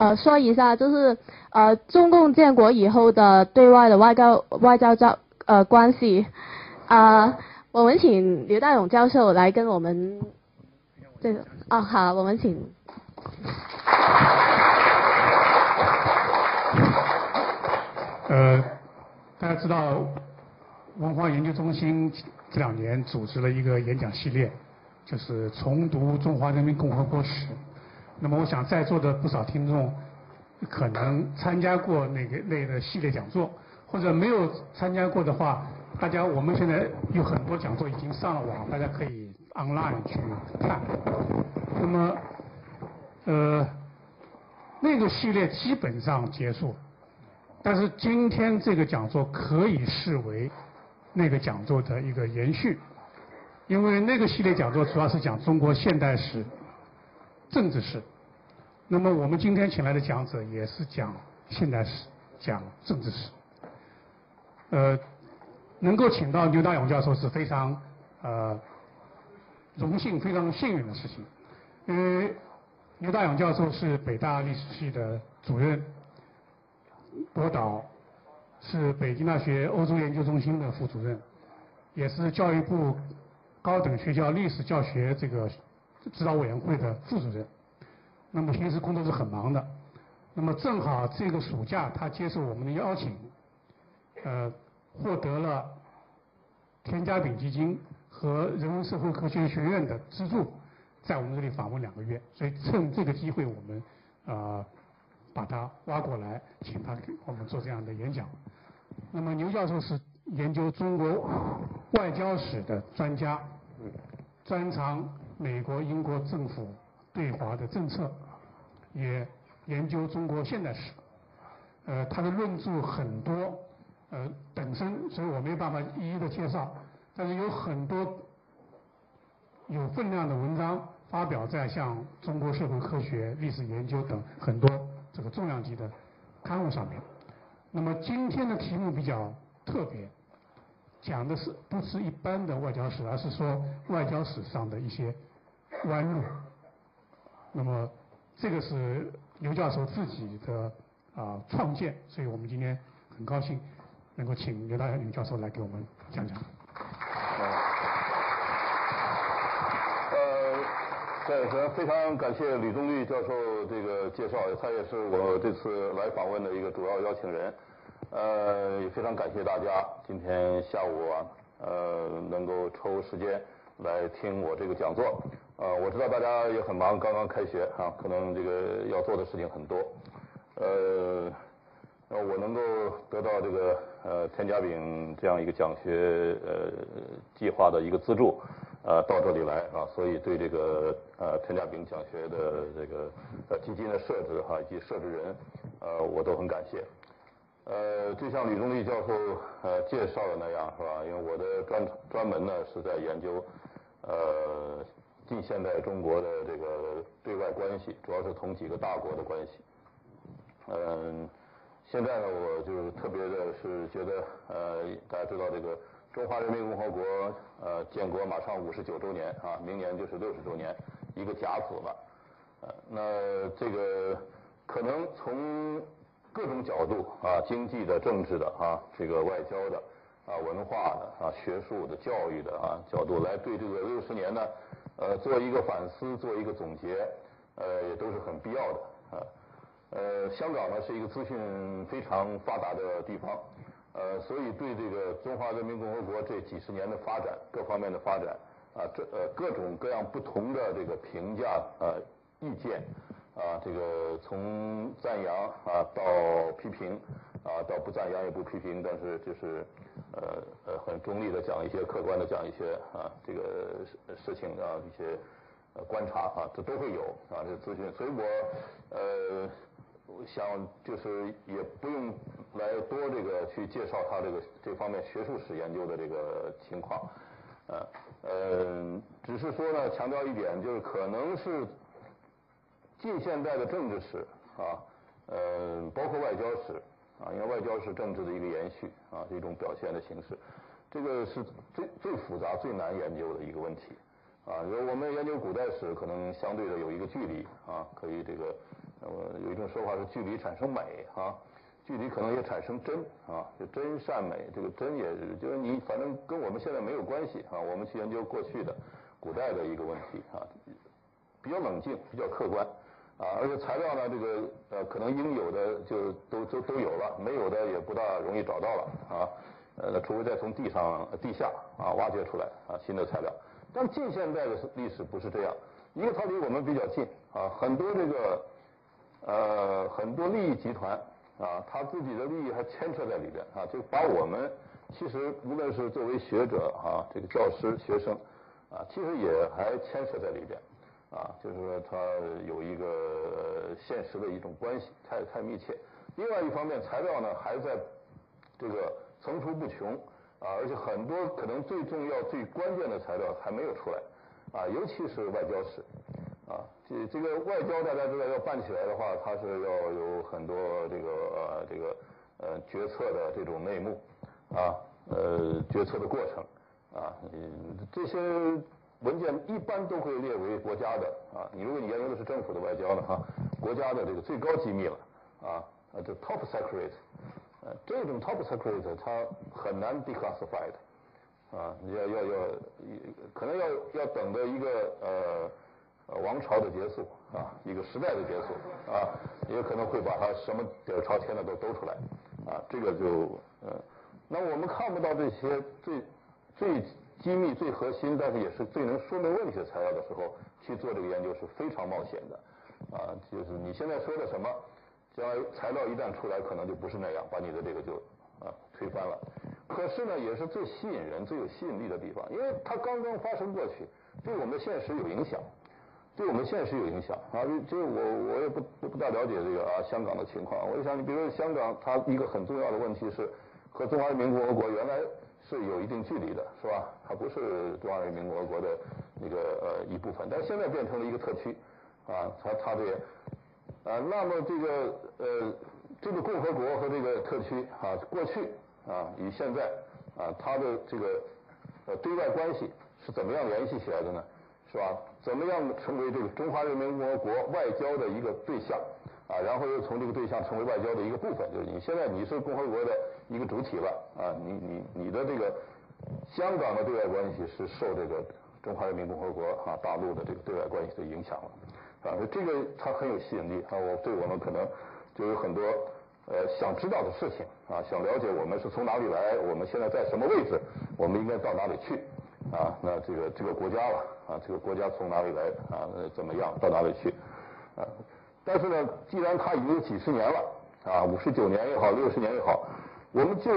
呃，说一下，就是呃，中共建国以后的对外的外交外交交呃关系，啊、呃，我们请刘大勇教授来跟我们这个啊、哦，好，我们请。呃，大家知道，文化研究中心这两年组织了一个演讲系列，就是重读中华人民共和国史。那么我想在座的不少听众可能参加过那个类的系列讲座，或者没有参加过的话，大家我们现在有很多讲座已经上了网，大家可以 online 去看。那么，呃，那个系列基本上结束，但是今天这个讲座可以视为那个讲座的一个延续，因为那个系列讲座主要是讲中国现代史。政治史，那么我们今天请来的讲者也是讲现代史，讲政治史。呃，能够请到刘大勇教授是非常呃荣幸、非常幸运的事情，因为刘大勇教授是北大历史系的主任，博导是北京大学欧洲研究中心的副主任，也是教育部高等学校历史教学这个。指导委员会的副主任，那么平时工作是很忙的，那么正好这个暑假他接受我们的邀请，呃，获得了田家炳基金和人文社会科学学院的资助，在我们这里访问两个月，所以趁这个机会我们啊、呃、把他挖过来，请他给我们做这样的演讲。那么牛教授是研究中国外交史的专家，专长。美国、英国政府对华的政策，也研究中国现代史。呃，他的论著很多，呃，本身所以我没有办法一一的介绍，但是有很多有分量的文章发表在像《中国社会科学》《历史研究》等很多这个重量级的刊物上面。那么今天的题目比较特别，讲的是不是一般的外交史，而是说外交史上的一些。弯路，那么这个是刘教授自己的啊创建，所以我们今天很高兴能够请刘大勇教授来给我们讲讲。呃，对，非常感谢吕中立教授这个介绍，他也是我这次来访问的一个主要邀请人。呃，也非常感谢大家今天下午啊，呃，能够抽时间来听我这个讲座。呃，我知道大家也很忙，刚刚开学啊，可能这个要做的事情很多。呃，我能够得到这个呃田家炳这样一个讲学呃计划的一个资助，呃到这里来啊，所以对这个呃田家炳讲学的这个呃基金的设置哈、以及设置人，呃我都很感谢。呃，就像吕中立教授呃介绍的那样是吧？因为我的专专门呢是在研究呃。近现代中国的这个对外关系，主要是同几个大国的关系。嗯，现在呢，我就特别的是觉得，呃，大家知道这个中华人民共和国呃建国马上五十九周年啊，明年就是六十周年，一个甲子了。呃，那这个可能从各种角度啊，经济的、政治的啊，这个外交的啊、文化的啊、学术的、教育的啊角度来对这个六十年呢。呃，做一个反思，做一个总结，呃，也都是很必要的啊。呃，香港呢是一个资讯非常发达的地方，呃，所以对这个中华人民共和国这几十年的发展，各方面的发展啊，这呃各种各样不同的这个评价啊、意见啊，这个从赞扬啊到批评啊，到不赞扬也不批评，但是就是。呃呃，很中立的讲一些，客观的讲一些啊，这个事事情啊，一些观察啊，这都会有啊，这个咨询。所以我呃想就是也不用来多这个去介绍他这个这方面学术史研究的这个情况，呃呃，只是说呢，强调一点，就是可能是近现代的政治史啊，呃，包括外交史。啊，因为外交是政治的一个延续啊，是一种表现的形式，这个是最最复杂、最难研究的一个问题啊。因为我们研究古代史，可能相对的有一个距离啊，可以这个那么有一种说法是距离产生美啊，距离可能也产生真啊，就真善美，这个真也就是你反正跟我们现在没有关系啊，我们去研究过去的古代的一个问题啊，比较冷静，比较客观啊，而且材料呢，这个呃可能应有的就都都都有了，没有的也不大容易找到了啊，呃，除非再从地上地下啊挖掘出来啊新的材料，但近现代的历史不是这样，一个它离我们比较近啊，很多这个。呃，很多利益集团啊，他自己的利益还牵扯在里边啊，就把我们其实无论是作为学者啊，这个教师、学生啊，其实也还牵扯在里边啊，就是说他有一个现实的一种关系，太太密切。另外一方面，材料呢还在这个层出不穷啊，而且很多可能最重要、最关键的材料还没有出来啊，尤其是外交史。啊，这这个外交大家知道要办起来的话，它是要有很多这个呃这个呃决策的这种内幕啊，呃决策的过程啊，这些文件一般都会列为国家的啊，你如果你研究的是政府的外交的哈，国家的这个最高机密了啊，啊这 top secret，呃这种 top secret 它很难 declassified 啊，你要要要可能要要等到一个呃。王朝的结束啊，一个时代的结束啊，也可能会把它什么底儿朝天的都兜出来啊，这个就呃，那我们看不到这些最最机密、最核心，但是也是最能说明问题的材料的时候，去做这个研究是非常冒险的啊。就是你现在说的什么，将来材料一旦出来，可能就不是那样，把你的这个就啊推翻了。可是呢，也是最吸引人、最有吸引力的地方，因为它刚刚发生过去，对我们的现实有影响。对我们现实有影响啊！就我我也不不大了解这个啊香港的情况。我就想，你比如说香港，它一个很重要的问题是和中华人民共和国原来是有一定距离的，是吧？它不是中华人民共和国的那个呃一部分，但现在变成了一个特区啊，它它这个啊，那么这个呃这个共和国和这个特区啊，过去啊与现在啊，它的这个呃对外关系是怎么样联系起来的呢？是吧？怎么样成为这个中华人民共和国外交的一个对象啊？然后又从这个对象成为外交的一个部分，就是你现在你是共和国的一个主体了啊！你你你的这个香港的对外关系是受这个中华人民共和国啊大陆的这个对外关系的影响了啊！这个它很有吸引力啊！我对我们可能就有很多呃想知道的事情啊，想了解我们是从哪里来，我们现在在什么位置，我们应该到哪里去。啊，那这个这个国家了啊，这个国家从哪里来啊？怎么样到哪里去？啊，但是呢，既然它已经几十年了啊，五十九年也好，六十年也好，我们就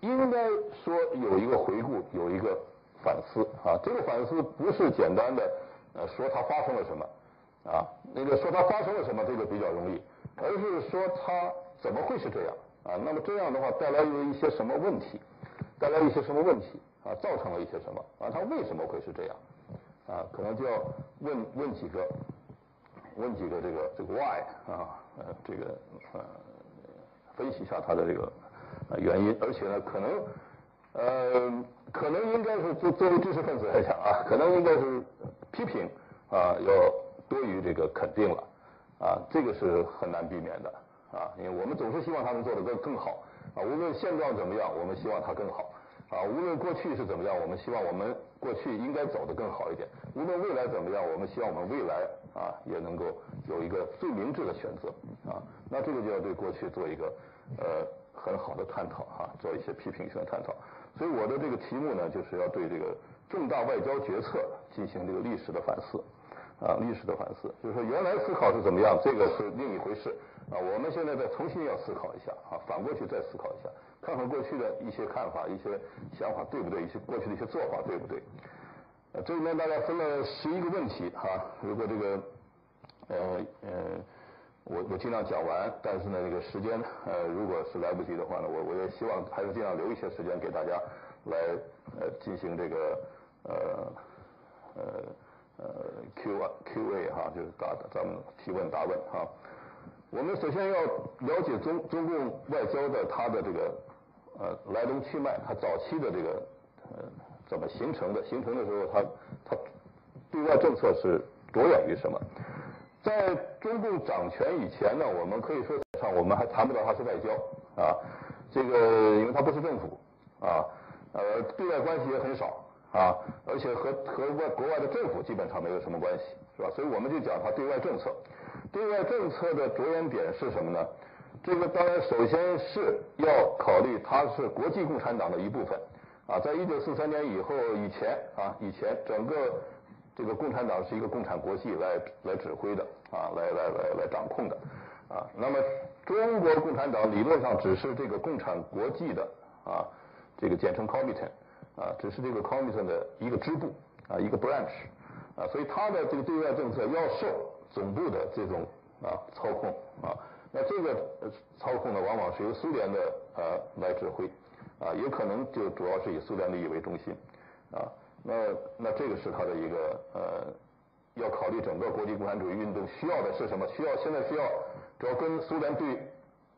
应该说有一个回顾，有一个反思啊。这个反思不是简单的呃说它发生了什么啊，那个说它发生了什么这个比较容易，而是说它怎么会是这样啊？那么这样的话带来了一些什么问题？带来一些什么问题？啊，造成了一些什么？啊，他为什么会是这样？啊，可能就要问问几个，问几个这个这个 why 啊，呃，这个呃，分析一下他的这个原因，而且呢，可能呃，可能应该是作作为知识分子来讲啊，可能应该是批评啊，要多于这个肯定了啊，这个是很难避免的啊，因为我们总是希望他能做得更更好啊，无论现状怎么样，我们希望他更好。啊，无论过去是怎么样，我们希望我们过去应该走得更好一点。无论未来怎么样，我们希望我们未来啊也能够有一个最明智的选择啊。那这个就要对过去做一个呃很好的探讨哈、做一些批评性的探讨。所以我的这个题目呢，就是要对这个重大外交决策进行这个历史的反思啊，历史的反思，就是说原来思考是怎么样，这个是另一回事啊。我们现在再重新要思考一下啊，反过去再思考一下。看看过去的一些看法、一些想法对不对？一些过去的一些做法对不对？这里面大概分了十一个问题哈、如果这个呃呃，我我尽量讲完，但是呢，这个时间呃，如果是来不及的话呢，我我也希望还是尽量留一些时间给大家来呃进行这个呃呃呃 Q Q A 哈，就是答咱们提问答问哈。我们首先要了解中中共外交的它的这个。呃，来龙去脉，它早期的这个呃怎么形成的？形成的时候，它它对外政策是着眼于什么？在中共掌权以前呢，我们可以说上我们还谈不到它是外交啊，这个因为它不是政府啊，呃，对外关系也很少啊，而且和和外国外的政府基本上没有什么关系，是吧？所以我们就讲它对外政策，对外政策的着眼点是什么呢？这个当然首先是要考虑它是国际共产党的一部分啊，在一九四三年以后以前啊，以前整个。这个共产党是一个共产国际来来指挥的啊，来来来来掌控的啊。那么中国共产党理论上只是这个共产国际的啊，这个简称 Comintern 啊，只是这个 Comintern 的一个支部啊，一个 branch 啊，所以它的这个对外政策要受总部的这种啊操控啊。那这个操控呢，往往是由苏联的呃来指挥啊，也可能就主要是以苏联利益为中心啊。那那这个是他的一个呃，要考虑整个国际共产主义运动需要的是什么？需要现在需要主要跟苏联对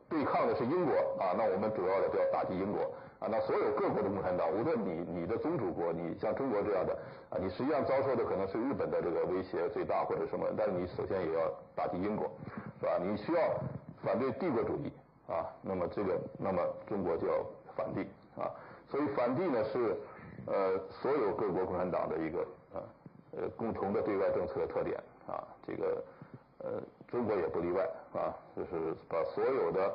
对抗的是英国啊，那我们主要的就要打击英国啊。那所有各国的共产党，无论你你的宗主国，你像中国这样的啊，你实际上遭受的可能是日本的这个威胁最大或者什么，但是你首先也要打击英国，是吧？你需要反对帝国主义啊，那么这个那么中国就要反帝啊，所以反帝呢是。呃，所有各国共产党的一个呃呃共同的对外政策的特点啊，这个呃中国也不例外啊，就是把所有的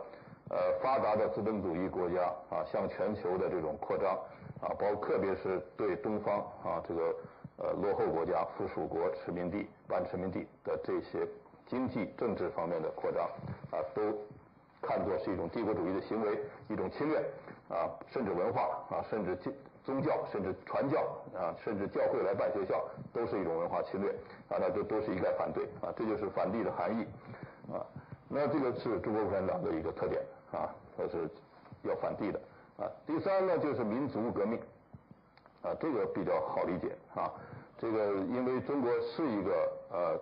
呃发达的资本主义国家啊向全球的这种扩张啊，包括特别是对东方啊这个呃落后国家、附属国、殖民地、半殖民地的这些经济政治方面的扩张啊，都看作是一种帝国主义的行为，一种侵略啊，甚至文化啊，甚至宗教甚至传教啊，甚至教会来办学校，都是一种文化侵略啊，那都都是应该反对啊，这就是反帝的含义啊。那这个是中国共产党的一个特点啊，它是要反帝的啊。第三呢，就是民族革命啊，这个比较好理解啊。这个因为中国是一个呃，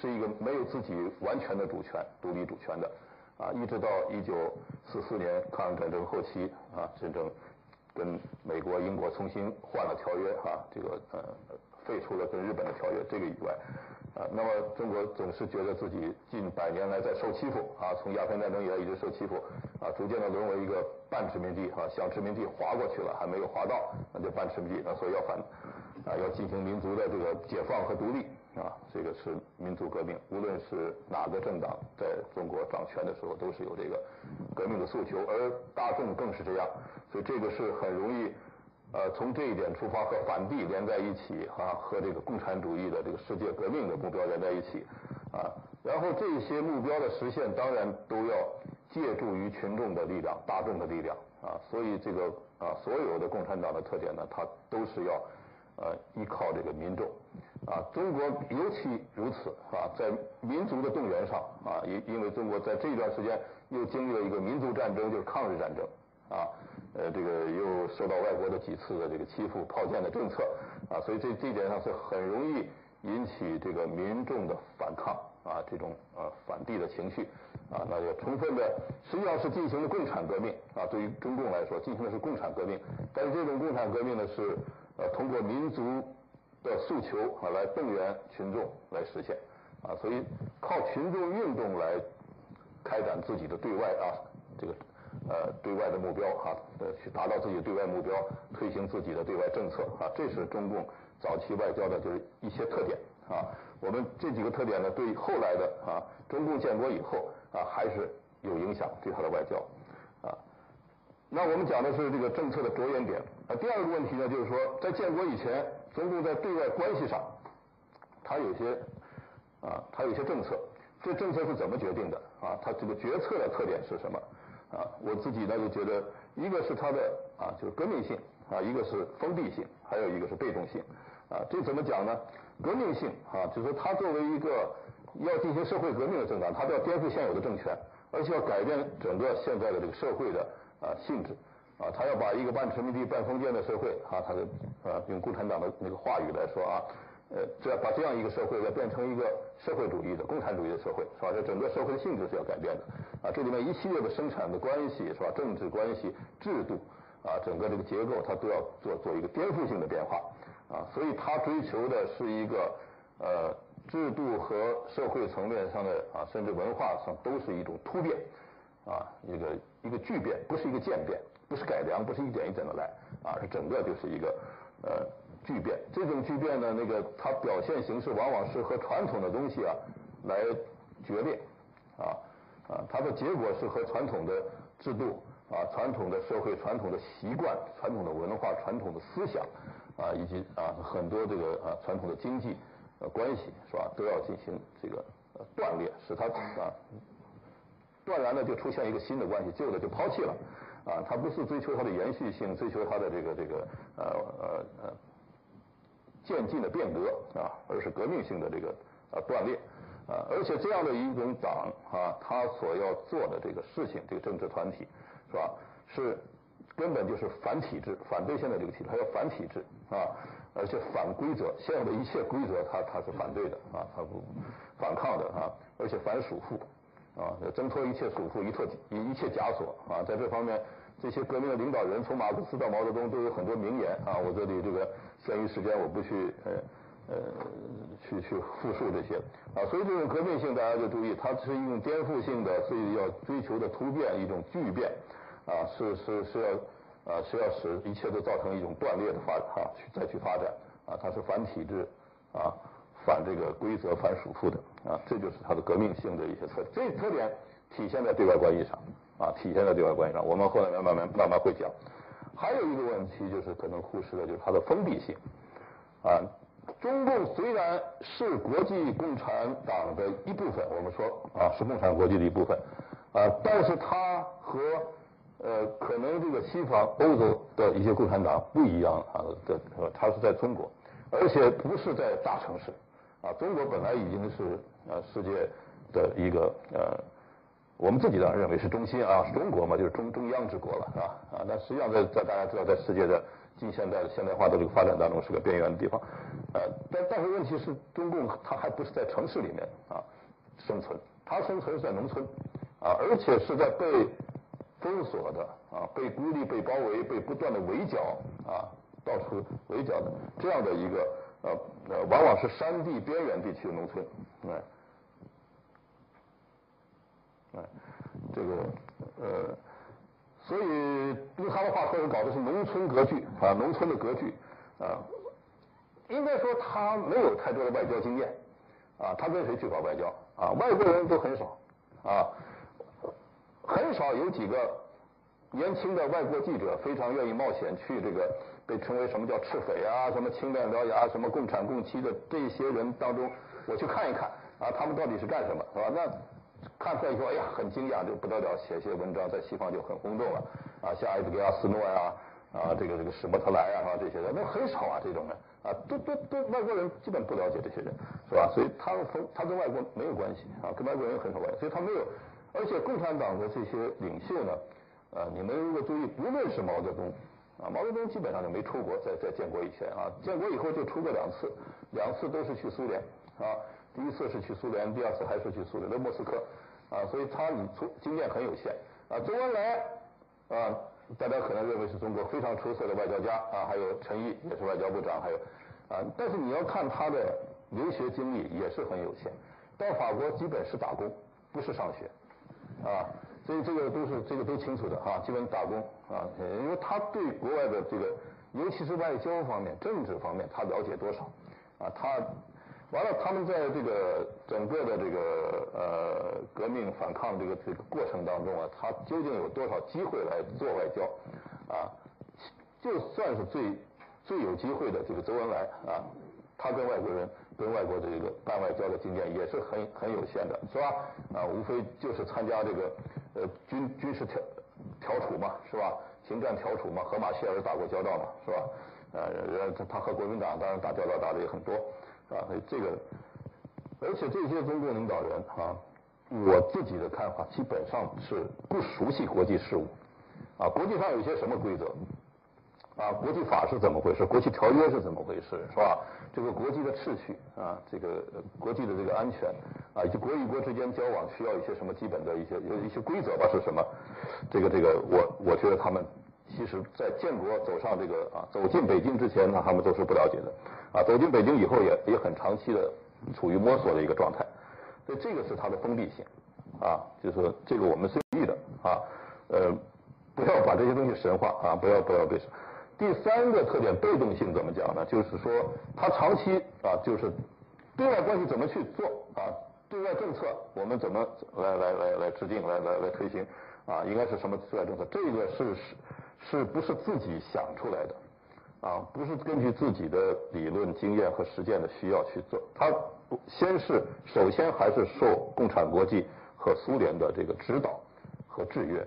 是一个没有自己完全的主权、独立主权的啊，一直到一九四四年抗日战争后期啊，真正。跟美国、英国重新换了条约哈，这个呃废除了跟日本的条约，这个以外，啊，那么中国总是觉得自己近百年来在受欺负啊，从鸦片战争以来一直受欺负啊，逐渐的沦为一个半殖民地哈，向殖民地划过去了，还没有划到，那就半殖民地，那所以要反啊，要进行民族的这个解放和独立啊，这个是民族革命，无论是哪个政党在中国掌权的时候，都是有这个革命的诉求，而大众更是这样。所以这个是很容易，呃，从这一点出发和反帝连在一起啊，和这个共产主义的这个世界革命的目标连在一起，啊，然后这些目标的实现当然都要借助于群众的力量、大众的力量啊，所以这个啊，所有的共产党的特点呢，它都是要呃依靠这个民众啊，中国尤其如此啊，在民族的动员上啊，因因为中国在这一段时间又经历了一个民族战争，就是抗日战争。啊，呃，这个又受到外国的几次的这个欺负、炮舰的政策，啊，所以这这一点上是很容易引起这个民众的反抗，啊，这种呃反帝的情绪，啊，那也充分的实际上是进行了共产革命，啊，对于中共来说进行的是共产革命，但是这种共产革命呢是呃通过民族的诉求啊来动员群众来实现，啊，所以靠群众运动来开展自己的对外啊这个。呃，对外的目标哈，呃，去达到自己对外目标，推行自己的对外政策啊，这是中共早期外交的就是一些特点啊。我们这几个特点呢，对后来的啊，中共建国以后啊，还是有影响，对他的外交啊。那我们讲的是这个政策的着眼点啊。第二个问题呢，就是说在建国以前，中共在对外关系上，它有些啊，它有些政策，这政策是怎么决定的啊？它这个决策的特点是什么？啊，我自己呢就觉得，一个是它的啊，就是革命性啊，一个是封闭性，还有一个是被动性啊。这怎么讲呢？革命性啊，就是它作为一个要进行社会革命的政党，它都要颠覆现有的政权，而且要改变整个现在的这个社会的啊性质啊，它要把一个半殖民地半封建的社会啊，它的啊用共产党的那个话语来说啊。呃，这要把这样一个社会要变成一个社会主义的共产主义的社会，是吧？这整个社会的性质是要改变的，啊，这里面一系列的生产的关系，是吧？政治关系、制度，啊，整个这个结构，它都要做做一个颠覆性的变化，啊，所以它追求的是一个呃制度和社会层面上的啊，甚至文化上都是一种突变，啊，一个一个巨变，不是一个渐变，不是改良，不是一点一点的来，啊，是整个就是一个呃巨变。这种巨变呢，那个它表现形式往往是和传统的东西啊来决裂，啊啊，它的结果是和传统的制度啊、传统的社会、传统的习惯、传统的文化、传统的思想啊，以及啊很多这个啊传统的经济。呃，关系是吧，都要进行这个呃断裂，使它啊断然的就出现一个新的关系，旧的就抛弃了，啊，它不是追求它的延续性，追求它的这个这个呃呃呃渐进的变革啊，而是革命性的这个啊断裂啊，而且这样的一种党啊，他所要做的这个事情，这个政治团体是吧，是根本就是反体制，反对现在这个体制，他要反体制啊。而且反规则，现有的一切规则，他他是反对的啊，他不反抗的啊，而且反束缚啊，要挣脱一切束缚，一脱一一切枷锁啊，在这方面，这些革命的领导人，从马克思到毛泽东，都有很多名言啊。我这里这个限于时间，我不去呃呃去去复述这些啊。所以这种革命性，大家就注意，它是一种颠覆性的，所以要追求的突变，一种巨变啊，是是是要。啊，是要使一切都造成一种断裂的发哈，去再去发展啊，它是反体制啊，反这个规则、反束缚的啊，这就是它的革命性的一些特点。这特点体现在对外关系上啊，体现在对外关系上。我们后来慢慢慢慢会讲。还有一个问题就是可能忽视的，就是它的封闭性啊。中共虽然是国际共产党的一部分，我们说啊是共产国际的一部分啊，但是它和呃，可能这个西方欧洲的一些共产党不一样啊，的它是在中国，而且不是在大城市，啊，中国本来已经是呃世界的一个呃，我们自己当然认为是中心啊，是中国嘛就是中中央之国了，是吧？啊，那实际上在在大家知道，在世界的近现代现代化的这个发展当中是个边缘的地方，呃，但但是问题是中共它还不是在城市里面啊生存，它生存是在农村啊，而且是在被。封锁的啊，被孤立、被包围、被不断的围剿啊，到处围剿的这样的一个呃呃，往往是山地边缘地区的农村，哎，哎，这个呃，所以用他的话说，搞的是农村格局啊，农村的格局啊，应该说他没有太多的外交经验啊，他跟谁去搞外交啊？外国人都很少啊。很少有几个年轻的外国记者非常愿意冒险去这个被称为什么叫赤匪啊，什么青面獠牙，什么共产共妻的这些人当中，我去看一看啊，他们到底是干什么，是吧？那看出来以后，哎呀，很惊讶，就不得了，写些文章在西方就很轰动了啊，像埃德加斯诺呀，啊，这个这个史莫特莱啊，这些人，那很少啊，这种人啊，都都都外国人基本不了解这些人，是吧？所以他跟他跟外国没有关系啊，跟外国人很少关系，所以他没有。而且共产党的这些领袖呢，呃，你们如果注意，不论是毛泽东，啊，毛泽东基本上就没出国，在在建国以前啊，建国以后就出过两次，两次都是去苏联，啊，第一次是去苏联，第二次还是去苏联的莫斯科，啊，所以他你出经验很有限，啊，周恩来，啊，大家可能认为是中国非常出色的外交家，啊，还有陈毅也是外交部长，还有，啊，但是你要看他的留学经历也是很有限，到法国基本是打工，不是上学。啊，所以这个都是这个都清楚的哈，基本打工啊，因为他对国外的这个，尤其是外交方面、政治方面，他了解多少啊？他完了，他们在这个整个的这个呃革命反抗这个这个过程当中啊，他究竟有多少机会来做外交啊？就算是最最有机会的这个周恩来啊，他跟外国人。跟外国这个办外交的经验也是很很有限的，是吧？啊，无非就是参加这个呃军军事调调处嘛，是吧？行战调处嘛，和马歇尔打过交道嘛，是吧？呃，他他和国民党当然打交道打的也很多，啊？所以这个，而且这些中共领导人啊，我自己的看法基本上是不熟悉国际事务，啊，国际上有些什么规则？啊，国际法是怎么回事？国际条约是怎么回事？是吧？这个国际的秩序啊，这个国际的这个安全啊，以及国与国之间交往需要一些什么基本的一些有一些规则吧？是什么？这个这个，我我觉得他们其实在建国走上这个啊走进北京之前呢，他们都是不了解的啊。走进北京以后也也很长期的处于摸索的一个状态。所以这个是它的封闭性，啊，就是这个我们是意的啊，呃，不要把这些东西神化啊，不要不要被。第三个特点，被动性怎么讲呢？就是说它长期啊，就是对外关系怎么去做啊，对外政策我们怎么来来来来制定，来来来推行啊，应该是什么对外政策？这个是是是不是自己想出来的？啊，不是根据自己的理论经验和实践的需要去做，它先是首先还是受共产国际和苏联的这个指导和制约，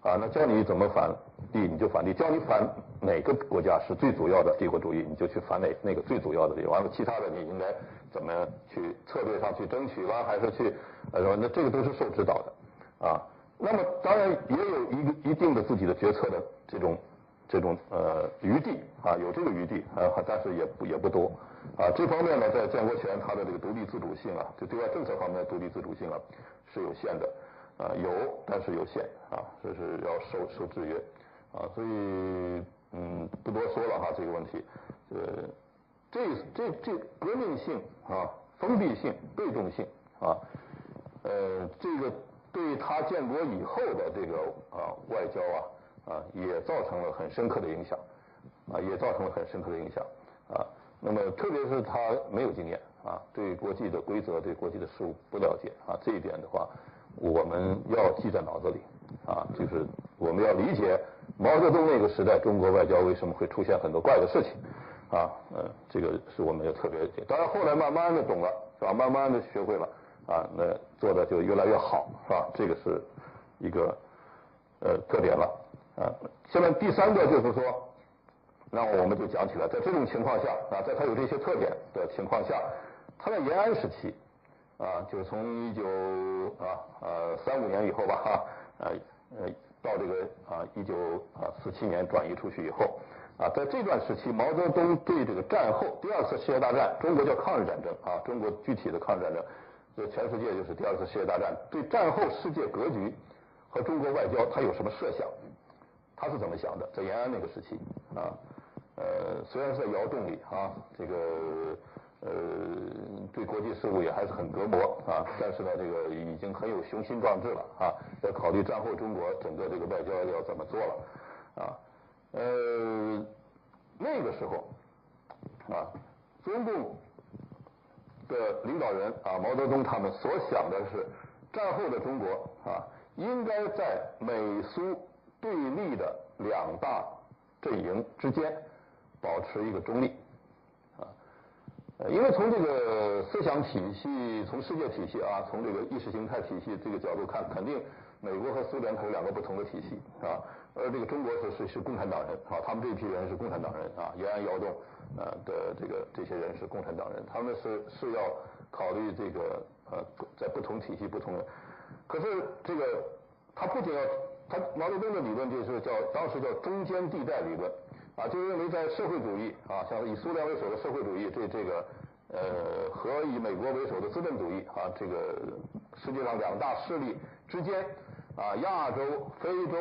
啊，那教你怎么反帝你就反帝，教你反哪个国家是最主要的帝国主义，你就去反哪那个最主要的帝，完了其他的你应该怎么去策略上去争取啦，还是去呃，那这个都是受指导的，啊，那么当然也有一个一定的自己的决策的这种。这种呃余地啊，有这个余地啊，但是也不也不多啊。这方面呢，在建国前，它的这个独立自主性啊，就对外政策方面的独立自主性啊，是有限的啊，有但是有限啊，这是要受受制约啊。所以嗯，不多说了哈，这个问题呃，这这这革命性啊，封闭性、被动性啊，呃，这个对他建国以后的这个啊外交啊。啊，也造成了很深刻的影响，啊，也造成了很深刻的影响，啊，那么特别是他没有经验，啊，对国际的规则、对国际的事务不了解，啊，这一点的话，我们要记在脑子里，啊，就是我们要理解毛泽东那个时代中国外交为什么会出现很多怪的事情，啊，嗯，这个是我们要特别理解。当然后来慢慢的懂了，是吧？慢慢的学会了，啊，那做的就越来越好，是吧？这个是一个呃特点了。啊，下面第三个就是说，那我们就讲起来，在这种情况下啊，在他有这些特点的情况下，他在延安时期啊，就是从一九啊呃三五年以后吧哈，呃呃到这个啊一九啊四七年转移出去以后啊，在这段时期，毛泽东对这个战后第二次世界大战，中国叫抗日战争啊，中国具体的抗日战争，就全世界就是第二次世界大战，对战后世界格局和中国外交，他有什么设想？他是怎么想的？在延安那个时期啊，呃，虽然是在窑洞里啊，这个呃，对国际事务也还是很隔膜啊，但是呢，这个已经很有雄心壮志了啊，要考虑战后中国整个这个外交要怎么做了啊，呃，那个时候啊，中共的领导人啊，毛泽东他们所想的是，战后的中国啊，应该在美苏。对立的两大阵营之间保持一个中立，啊，因为从这个思想体系、从世界体系啊、从这个意识形态体系这个角度看，肯定美国和苏联它有两个不同的体系啊，而这个中国是是是共产党人啊，他们这批人是共产党人啊，延安窑洞啊的这个这些人是共产党人，他们是是要考虑这个呃在不同体系不同的，可是这个他不仅要。他毛泽东的理论就是叫当时叫中间地带理论，啊，就认为在社会主义啊，像以苏联为首的社会主义，这这个呃和以美国为首的资本主义啊，这个世界上两大势力之间啊，亚洲、非洲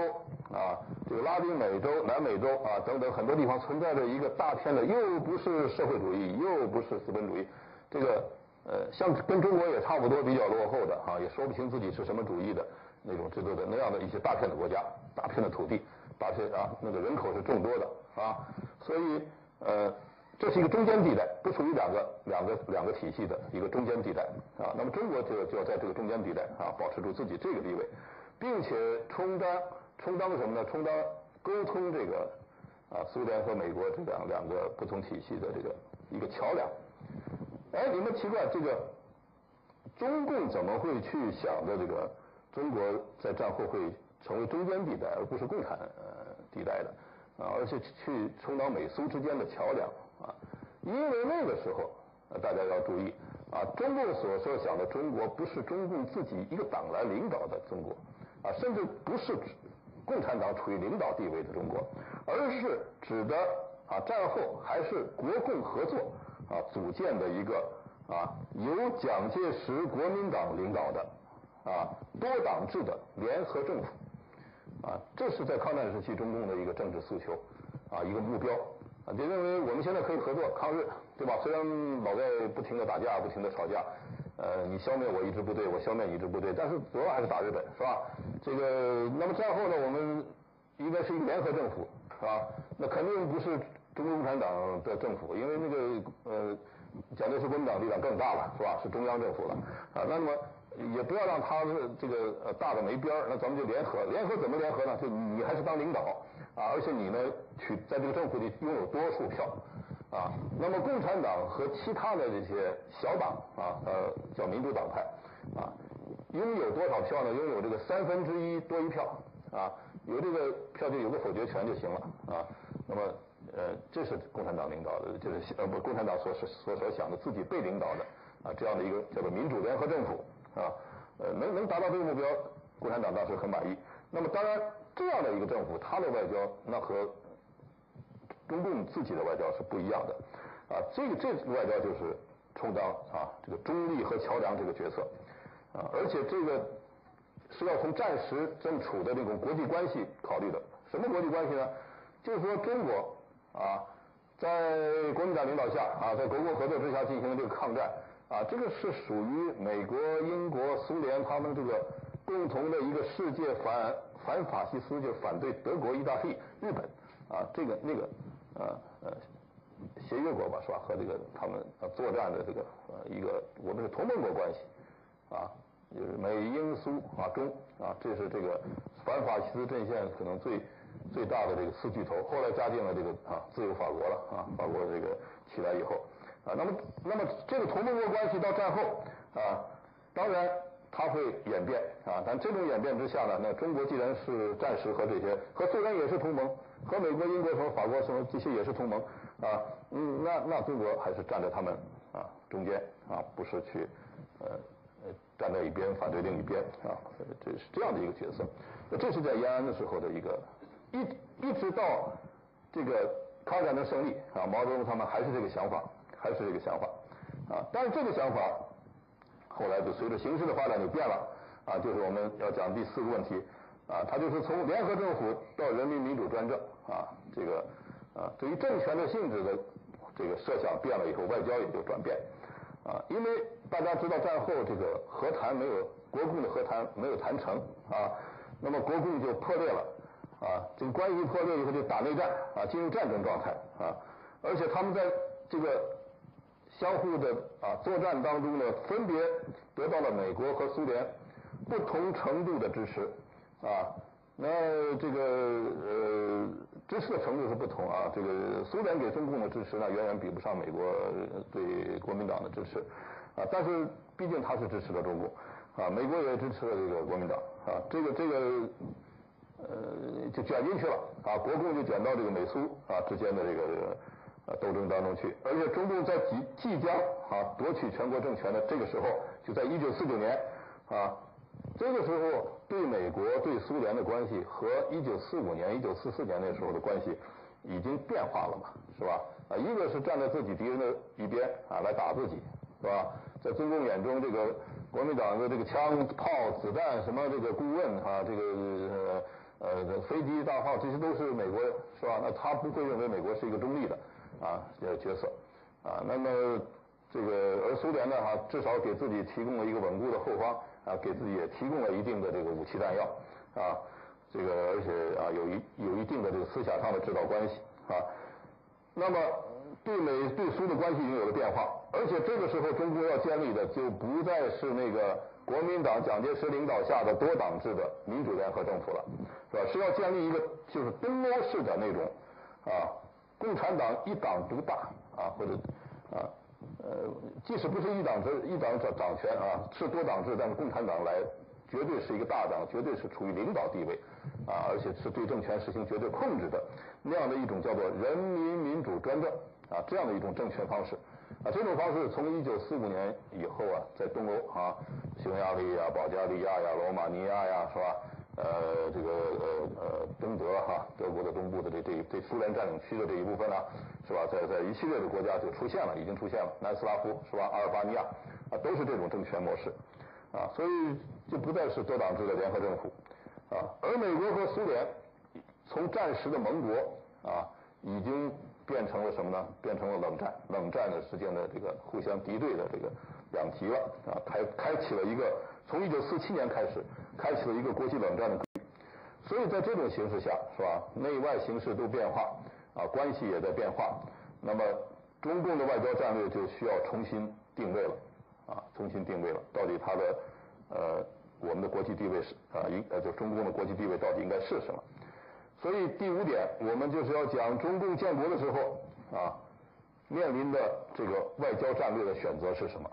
啊，这个拉丁美洲、南美洲啊等等很多地方存在着一个大片的，又不是社会主义，又不是资本主义，这个呃像跟中国也差不多，比较落后的啊，也说不清自己是什么主义的。那种制度的那样的一些大片的国家，大片的土地，大片啊，那个人口是众多的啊，所以呃，这是一个中间地带，不属于两个两个两个体系的一个中间地带啊。那么中国就就要在这个中间地带啊，保持住自己这个地位，并且充当充当什么呢？充当沟通这个啊，苏联和美国这两两个不同体系的这个一个桥梁。哎，你们奇怪这个中共怎么会去想着这个？中国在战后会成为中间地带，而不是共产呃地带的啊，而且去充当美苏之间的桥梁啊。因为那个时候，大家要注意啊，中共所设想的中国不是中共自己一个党来领导的中国啊，甚至不是共产党处于领导地位的中国，而是指的啊战后还是国共合作啊组建的一个啊由蒋介石国民党领导的。啊，多党制的联合政府，啊，这是在抗战时期中共的一个政治诉求，啊，一个目标，啊，就认为我们现在可以合作抗日，对吧？虽然老在不停的打架，不停的吵架，呃，你消灭我一支部队，我消灭你一支部队，但是主要还是打日本，是吧？这个，那么战后呢，我们应该是一个联合政府，是吧？那肯定不是中国共产党的政府，因为那个呃，蒋介石国民党力量更大了，是吧？是中央政府了，啊，那么也不要让他这个大的没边儿，那咱们就联合，联合怎么联合呢？就你还是当领导。啊，而且你呢，去在这个政府里拥有多数票，啊，那么共产党和其他的这些小党啊，呃，叫民主党派，啊，拥有多少票呢？拥有这个三分之一多一票，啊，有这个票就有个否决权就行了，啊，那么呃，这是共产党领导的，就是呃不，共产党所所所想的自己被领导的啊这样的一个叫做民主联合政府，啊，呃，能能达到这个目标，共产党当时很满意。那么当然。这样的一个政府，他的外交那和中共自己的外交是不一样的，啊，这个这外交就是充当啊这个中立和桥梁这个角色，啊，而且这个是要从战时正处的这种国际关系考虑的。什么国际关系呢？就是说中国啊，在国民党领导下啊，在国共合作之下进行这个抗战啊，这个是属于美国、英国、苏联他们这个。共同的一个世界反反法西斯，就反对德国、意大利、日本啊，这个那个呃呃协约国吧，是吧？和这个他们呃作战的这个呃一个我们是同盟国关系啊，就是美英苏啊中啊，这是这个反法西斯阵线可能最最大的这个四巨头。后来加进了这个啊自由法国了啊，法国这个起来以后啊，那么那么这个同盟国关系到战后啊，当然。它会演变啊，但这种演变之下呢，那中国既然是战时和这些和苏联也是同盟，和美国、英国和、法国什么这些也是同盟啊，嗯，那那中国还是站在他们啊中间啊，不是去呃呃站在一边反对另一边啊，这是这样的一个角色。那这是在延安的时候的一个一一直到这个抗战的胜利啊，毛泽东他们还是这个想法，还是这个想法啊，但是这个想法。后来就随着形势的发展就变了啊，就是我们要讲第四个问题啊，它就是从联合政府到人民民主专政啊，这个啊对于政权的性质的这个设想变了以后，外交也就转变啊，因为大家知道战后这个和谈没有国共的和谈没有谈成啊，那么国共就破裂了啊，这个关系破裂以后就打内战啊，进入战争状态啊，而且他们在这个。相互的啊作战当中呢，分别得到了美国和苏联不同程度的支持啊。那这个呃支持的程度是不同啊。这个苏联给中共的支持呢，远远比不上美国对国民党的支持啊。但是毕竟他是支持了中共啊，美国也支持了这个国民党啊。这个这个呃就卷进去了啊，国共就卷到这个美苏啊之间的这个。呃，斗争当中去，而且中共在即即将啊夺取全国政权的这个时候，就在一九四九年啊，这个时候对美国对苏联的关系和一九四五年、一九四四年那时候的关系已经变化了嘛，是吧？啊，一个是站在自己敌人的一边啊来打自己，是吧？在中共眼中，这个国民党的这个枪炮、子弹什么这个顾问啊，这个呃呃飞机、大炮，这些都是美国是吧？那他不会认为美国是一个中立的。啊，角色，啊，那么这个而苏联呢，哈，至少给自己提供了一个稳固的后方，啊，给自己也提供了一定的这个武器弹药，啊，这个而且啊，有一有一定的这个思想上的指导关系，啊，那么对美对苏的关系已经有了变化，而且这个时候中国要建立的就不再是那个国民党蒋介石领导下的多党制的民主联合政府了，是吧？是要建立一个就是东欧式的那种，啊。共产党一党独大啊，或者啊呃，即使不是一党制一党掌掌权啊，是多党制，但是共产党来绝对是一个大党，绝对是处于领导地位啊，而且是对政权实行绝对控制的那样的一种叫做人民民主专政啊，这样的一种政权方式啊，这种方式从一九四五年以后啊，在东欧啊，匈牙利呀、保加利亚呀、罗马尼亚呀，是吧？呃，这个呃呃，东德哈，德国的东部的这这这苏联占领区的这一部分呢，是吧？在在一系列的国家就出现了，已经出现了，南斯拉夫是吧？阿尔巴尼亚啊，都是这种政权模式啊，所以就不再是多党制的联合政府啊。而美国和苏联从战时的盟国啊，已经变成了什么呢？变成了冷战，冷战的时间的这个互相敌对的这个两极了啊，开开启了一个从一九四七年开始开启了一个国际冷战的格局。所以在这种形势下，是吧？内外形势都变化啊，关系也在变化。那么中共的外交战略就需要重新定位了啊，重新定位了。到底它的呃我们的国际地位是啊应呃就中共的国际地位到底应该是什么？所以第五点，我们就是要讲中共建国的时候啊，面临的这个外交战略的选择是什么？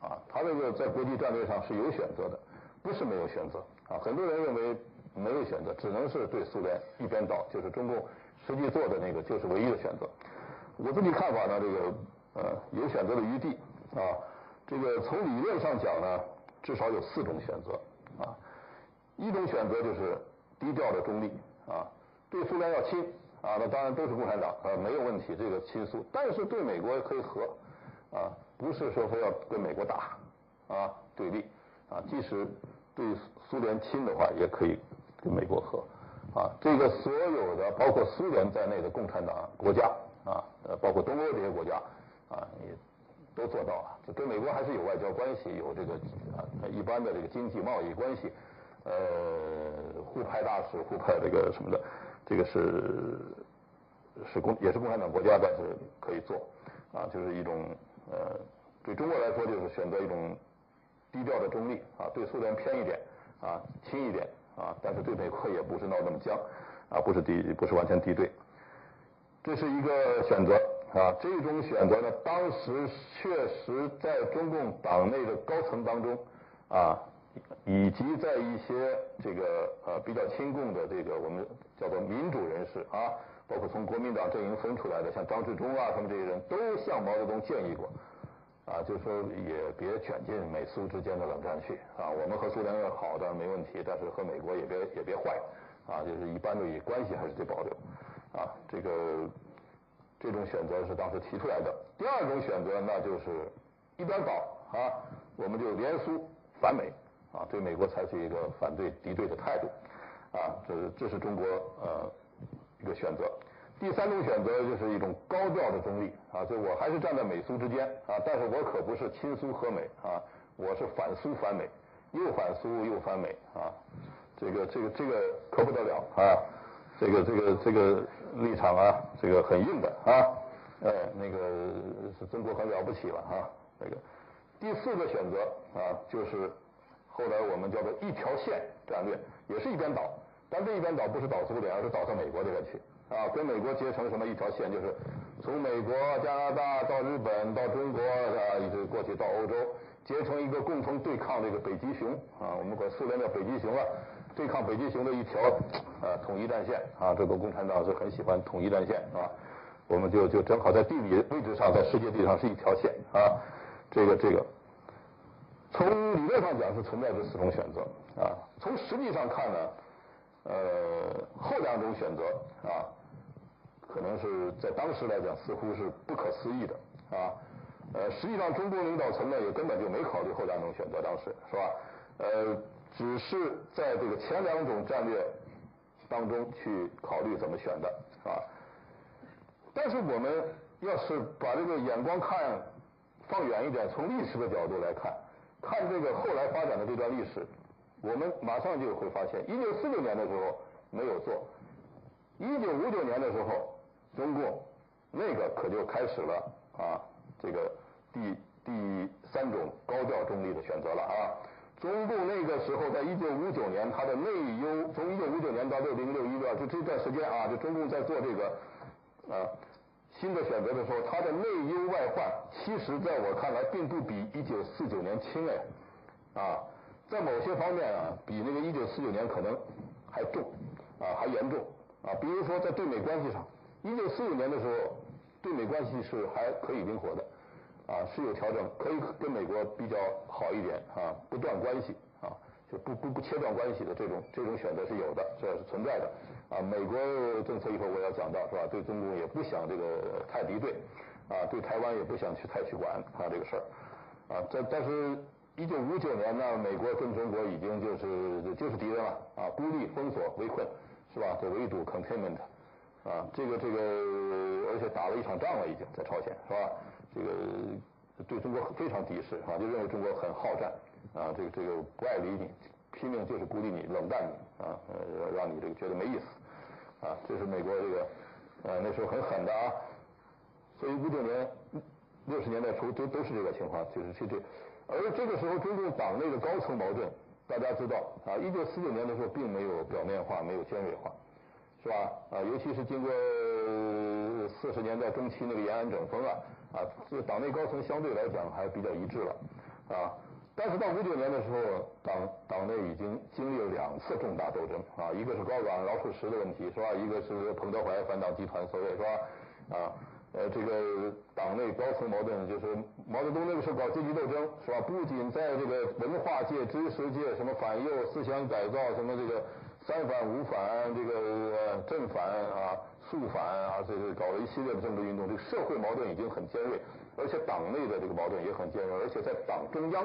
啊，他这个在国际战略上是有选择的，不是没有选择啊。很多人认为没有选择，只能是对苏联一边倒，就是中共实际做的那个就是唯一的选择。我自己看法呢，这个呃有选择的余地啊。这个从理论上讲呢，至少有四种选择啊。一种选择就是低调的中立。啊，对苏联要亲啊，那当然都是共产党啊，没有问题，这个亲苏。但是对美国可以和，啊，不是说非要跟美国打，啊，对立，啊，即使对苏联亲的话，也可以跟美国和，啊，这个所有的包括苏联在内的共产党国家，啊，呃，包括东欧这些国家，啊，也都做到了，就跟美国还是有外交关系，有这个啊一般的这个经济贸易关系。呃，互派大使，互派这个什么的，这个是是共也是共产党国家，但是可以做，啊，就是一种呃，对中国来说就是选择一种低调的中立，啊，对苏联偏一点，啊，亲一点，啊，但是对美国也不是闹那么僵，啊，不是敌不是完全敌对，这是一个选择，啊，这种选择呢，当时确实在中共党内的高层当中，啊。以及在一些这个呃比较亲共的这个我们叫做民主人士啊，包括从国民党阵营分出来的，像张治中啊他们这些人都向毛泽东建议过，啊，就说也别卷进美苏之间的冷战去啊，我们和苏联要好的没问题，但是和美国也别也别坏，啊，就是一般的以关系还是得保留，啊，这个这种选择是当时提出来的。第二种选择那就是一边倒啊，我们就联苏反美。啊，对美国采取一个反对敌对的态度，啊，这这是中国呃一个选择。第三种选择就是一种高调的中立，啊，就我还是站在美苏之间，啊，但是我可不是亲苏和美，啊，我是反苏反美，又反苏又反美，啊，这个这个这个可不得了啊，这个这个这个立场啊，这个很硬的啊，哎，那个是中国很了不起了啊，那个第四个选择啊就是。后来我们叫做一条线战略，也是一边倒，但这一边倒不是倒苏联，而是倒到美国这边去啊，跟美国结成什么一条线，就是从美国、加拿大到日本到中国啊，一直过去到欧洲，结成一个共同对抗这个北极熊啊，我们管苏联叫北极熊啊，对抗北极熊的一条啊统一战线啊，这个共产党是很喜欢统一战线啊，我们就就正好在地理位置上，在世界地上是一条线啊，这个这个。从理论上讲是存在这四种选择啊，从实际上看呢，呃，后两种选择啊，可能是在当时来讲似乎是不可思议的啊，呃，实际上中共领导层呢也根本就没考虑后两种选择，当时是吧？呃，只是在这个前两种战略当中去考虑怎么选的啊，但是我们要是把这个眼光看放远一点，从历史的角度来看。看这个后来发展的这段历史，我们马上就会发现，一九四九年的时候没有做，一九五九年的时候，中共那个可就开始了啊，这个第第三种高调中立的选择了啊。中共那个时候，在一九五九年，它的内忧，从一九五九年到六零六一啊，就这段时间啊，就中共在做这个啊。新的选择的时候，它的内忧外患，其实在我看来，并不比一九四九年轻哎，啊，在某些方面啊，比那个一九四九年可能还重，啊，还严重，啊，比如说在对美关系上，一九四五年的时候，对美关系是还可以灵活的，啊，是有调整，可以跟美国比较好一点，啊，不断关系，啊，就不不不切断关系的这种这种选择是有的，这是存在的。啊，美国政策一会儿我要讲到是吧？对中共也不想这个太敌对，啊，对台湾也不想去太去管啊这个事儿，啊，这但是，一九五九年呢，美国跟中国已经就是就是敌人了，啊，孤立、封锁、围困，是吧？这围堵 containment，啊，这个这个，而且打了一场仗了，已经在朝鲜，是吧？这个对中国非常敌视啊，就认为中国很好战啊，这个这个不爱理你，拼命就是孤立你、冷淡你啊，呃，让你这个觉得没意思啊，这是美国这个呃那时候很狠的啊。所以五九年、六十年代初都都是这个情况，就是这这，而这个时候中共党内的高层矛盾，大家知道啊，一九四九年的时候并没有表面化，没有尖锐化。是吧？啊，尤其是经过四十年代中期那个延安整风啊，啊，这党内高层相对来讲还比较一致了，啊，但是到五九年的时候，党党内已经经历了两次重大斗争啊，一个是高岗饶漱石的问题，是吧？一个是彭德怀反党集团所谓，是吧？啊，呃，这个党内高层矛盾就是毛泽东那个时候搞阶级斗争，是吧？不仅在这个文化界、知识界，什么反右思想改造，什么这个。三反五反，这个正反啊，肃反啊，这个搞了一系列的政治运动。这个社会矛盾已经很尖锐，而且党内的这个矛盾也很尖锐，而且在党中央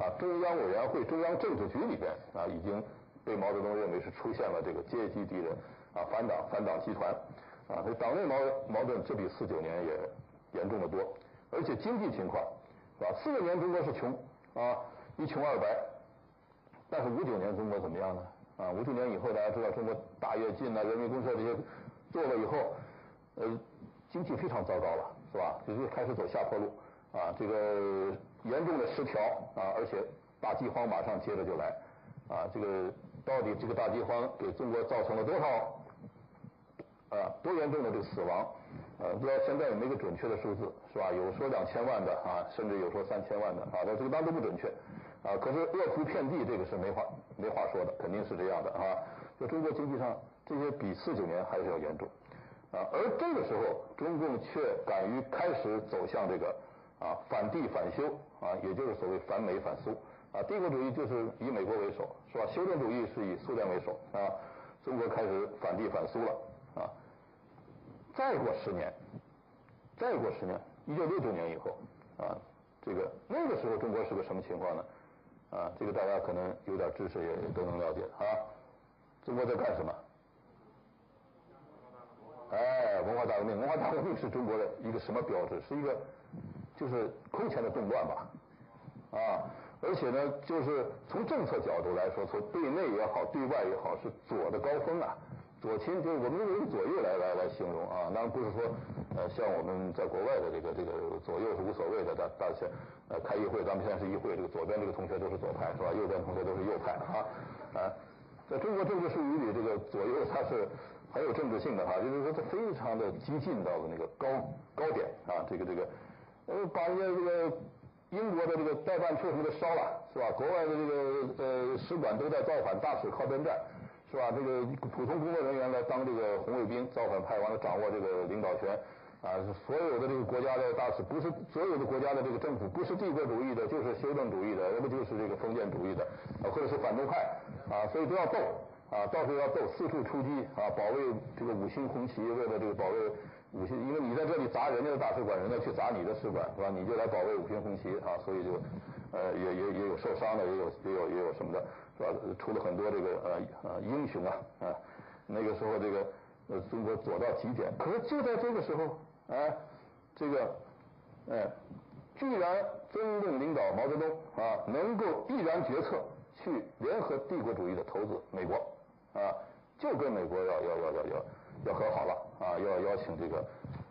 啊，中央委员会、中央政治局里边啊，已经被毛泽东认为是出现了这个阶级敌人啊，反党反党集团啊。所以党内矛矛盾，这比四九年也严重得多。而且经济情况是吧？四九年中国是穷啊，一穷二白，但是五九年中国怎么样呢？啊，五九年以后，大家知道中国大跃进啊、人民公社这些做了以后，呃，经济非常糟糕了，是吧？就是开始走下坡路，啊，这个严重的失调啊，而且大饥荒马上接着就来，啊，这个到底这个大饥荒给中国造成了多少啊多严重的这个死亡？呃，不知道现在有没有个准确的数字，是吧？有说两千万的啊，甚至有说三千万的啊，但这个当然都不准确。啊，可是饿殂遍地，这个是没话没话说的，肯定是这样的啊。就中国经济上这些比四九年还是要严重啊。而这个时候，中共却敢于开始走向这个啊反帝反修啊，也就是所谓反美反苏啊。帝国主义就是以美国为首，是吧？修正主义是以苏联为首啊。中国开始反帝反苏了啊。再过十年，再过十年，一九六九年以后啊，这个那个时候中国是个什么情况呢？啊，这个大家可能有点知识也都能了解啊。中国在干什么？哎，文化大革命，文化大革命是中国的一个什么标志？是一个就是空前的动乱吧？啊，而且呢，就是从政策角度来说，从对内也好，对外也好，是左的高峰啊。左倾就我们用左右来来来形容啊，当然不是说呃像我们在国外的这个这个左右是无所谓的，大大家呃开议会，咱们现在是议会，这个左边这个同学都是左派是吧？右边同学都是右派啊啊，在中国政治术语里，这个左右它是很有政治性的哈，就是说它非常的激进到了那个高高点啊，这个这个呃把人家这个英国的这个代办处什么的烧了是吧？国外的这个呃使馆都在造反，大使靠边站。是吧？这个普通工作人员来当这个红卫兵，造反派完了掌握这个领导权，啊，所有的这个国家的大使不是所有的国家的这个政府不是帝国主义的，就是修正主义的，要不就是这个封建主义的，啊，或者是反动派，啊，所以都要斗，啊，到时候要斗，四处出击，啊，保卫这个五星红旗，为了这个保卫五星，因为你在这里砸人家的大使馆，人家去砸你的使馆，是吧？你就来保卫五星红旗，啊，所以就。呃，也也也有受伤的，也有也有也有什么的，是吧？出了很多这个呃呃英雄啊啊，那个时候这个呃中国左到极点，可是就在这个时候，哎，这个哎，居然中共领导毛泽东啊，能够毅然决策去联合帝国主义的头子美国啊，就跟美国要要要要要要和好了啊，要邀请这个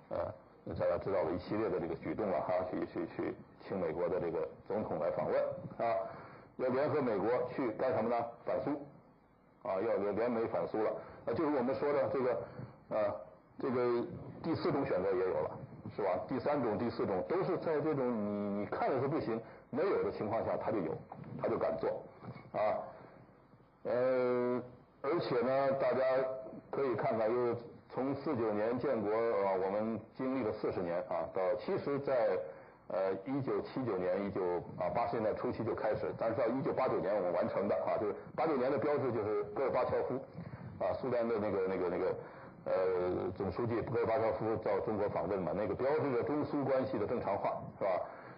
呃。大家知道了一系列的这个举动了哈，去去去请美国的这个总统来访问啊，要联合美国去干什么呢？反苏啊，要联联美反苏了啊，就是我们说的这个啊，这个第四种选择也有了，是吧？第三种、第四种都是在这种你你看着是不行，没有的情况下，他就有，他就敢做啊，呃，而且呢，大家可以看看又。从四九年建国啊，我们经历了四十年啊，到其实在呃一九七九年一九啊八十年代初期就开始，但是到一九八九年我们完成的啊，就是八九年的标志就是戈尔巴乔夫啊，苏联的那个那个那个呃总书记戈尔巴乔夫到中国访问嘛，那个标志着中苏关系的正常化是吧？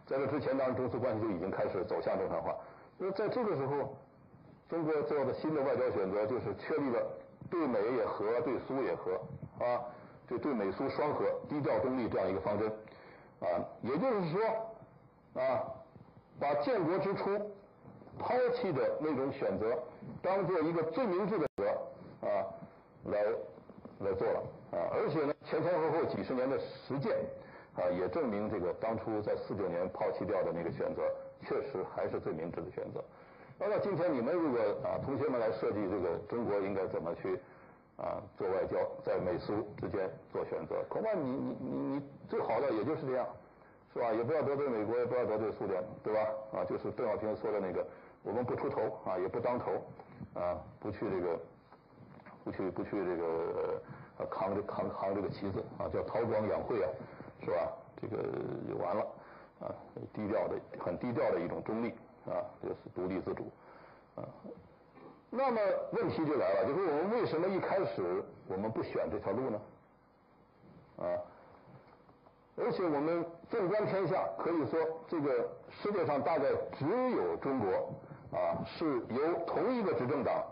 在这之前，当然中苏关系就已经开始走向正常化。那在这个时候，中国做的新的外交选择就是确立了。对美也和，对苏也和，啊，这对美苏双核低调中立这样一个方针，啊，也就是说，啊，把建国之初抛弃的那种选择，当做一个最明智的选择啊，来来做了啊，而且呢，前前后后几十年的实践啊，也证明这个当初在四九年抛弃掉的那个选择，确实还是最明智的选择。那么今天你们如果啊，同学们来设计这个中国应该怎么去？啊，做外交在美苏之间做选择，恐怕你你你你最好的也就是这样，是吧？也不要得罪美国，也不要得罪苏联，对吧？啊，就是邓小平说的那个，我们不出头啊，也不当头，啊，不去这个，不去不去这个呃扛着扛扛这个旗子啊，叫韬光养晦啊，是吧？这个就完了啊，低调的很低调的一种中立啊，就是独立自主啊。那么问题就来了，就是我们为什么一开始我们不选这条路呢？啊，而且我们纵观天下，可以说这个世界上大概只有中国啊是由同一个执政党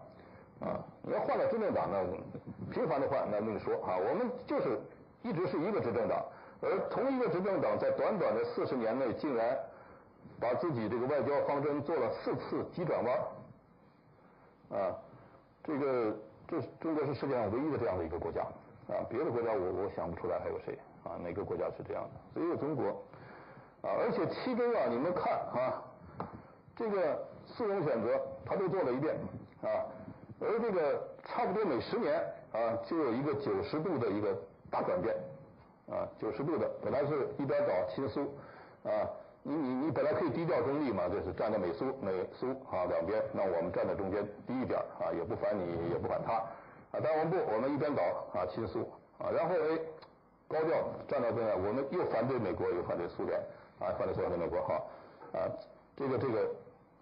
啊，你要换了执政党呢，频繁的换那另说啊，我们就是一直是一个执政党，而同一个执政党在短短的四十年内，竟然把自己这个外交方针做了四次急转弯。啊，这个这中国是世界上唯一的这样的一个国家啊，别的国家我我想不出来还有谁啊？哪个国家是这样的？只有中国啊，而且其中啊，你们看啊，这个四种选择他都做了一遍啊，而这个差不多每十年啊，就有一个九十度的一个大转变啊，九十度的，本来是一边倒亲苏啊。你你你本来可以低调中立嘛，就是站在美苏美苏啊两边，那我们站在中间低一点啊，也不烦你也不反他啊，但我们不，我们一边倒啊亲苏啊，然后哎高调站到中间，我们又反对美国又反对苏联啊，反对苏联的美国哈啊，这个这个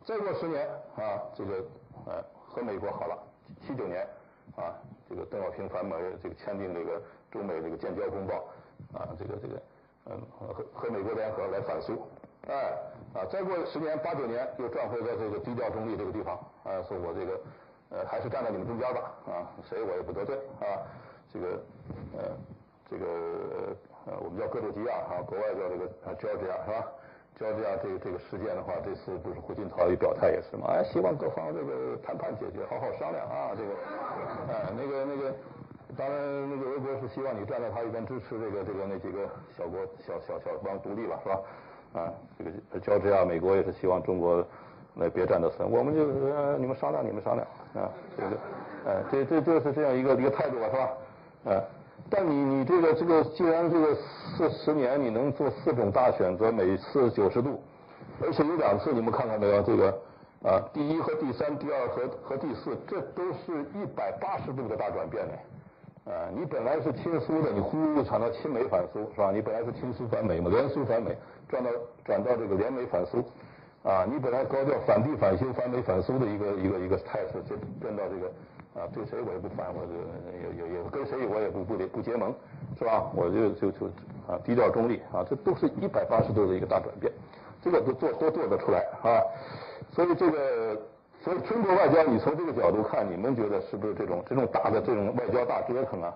再过十年啊，这个呃和美国好了，七九年啊，这个邓小平反美这个签订这个中美这个建交公报啊，这个这个嗯和和美国联合来反苏。哎，啊，再过十年八九年又转回到这个低调中立这个地方，啊，说我这个呃还是站在你们中间吧，啊，谁我也不得罪，啊，这个呃这个呃我们叫格鲁吉亚啊，国外叫这个啊 Georgia 是吧乔治亚这个这个事件的话，这次不是胡锦涛一表态也是嘛，哎，希望各方这个谈判解决，好好商量啊，这个，哎，那个那个，当然那个俄国是希望你站在他一边支持这个这个那几个小国小小小邦独立吧，是吧？啊，这个乔治亚，美国也是希望中国来别占到损，我们就是、呃、你们商量，你们商量啊，这个，哎，这这就是这样一个一个态度吧，是吧？啊，但你你这个这个，既然这个四十年你能做四种大选择，每次九十度，而且有两次你们看看没有？这个啊，第一和第三，第二和和第四，这都是一百八十度的大转变呢。啊，你本来是亲苏的，你呼呼转到亲美反苏，是吧？你本来是亲苏反美嘛，联苏反美，转到转到这个联美反苏，啊，你本来高调反帝反修反美反苏的一个一个一个态势，就变到这个啊，对谁我也不反，我就也也也跟谁我也不不不结盟，是吧？我就就就啊低调中立啊，这都是一百八十度的一个大转变，这个都做都做得出来啊，所以这个。所以中国外交，你从这个角度看，你们觉得是不是这种这种大的这种外交大折腾啊？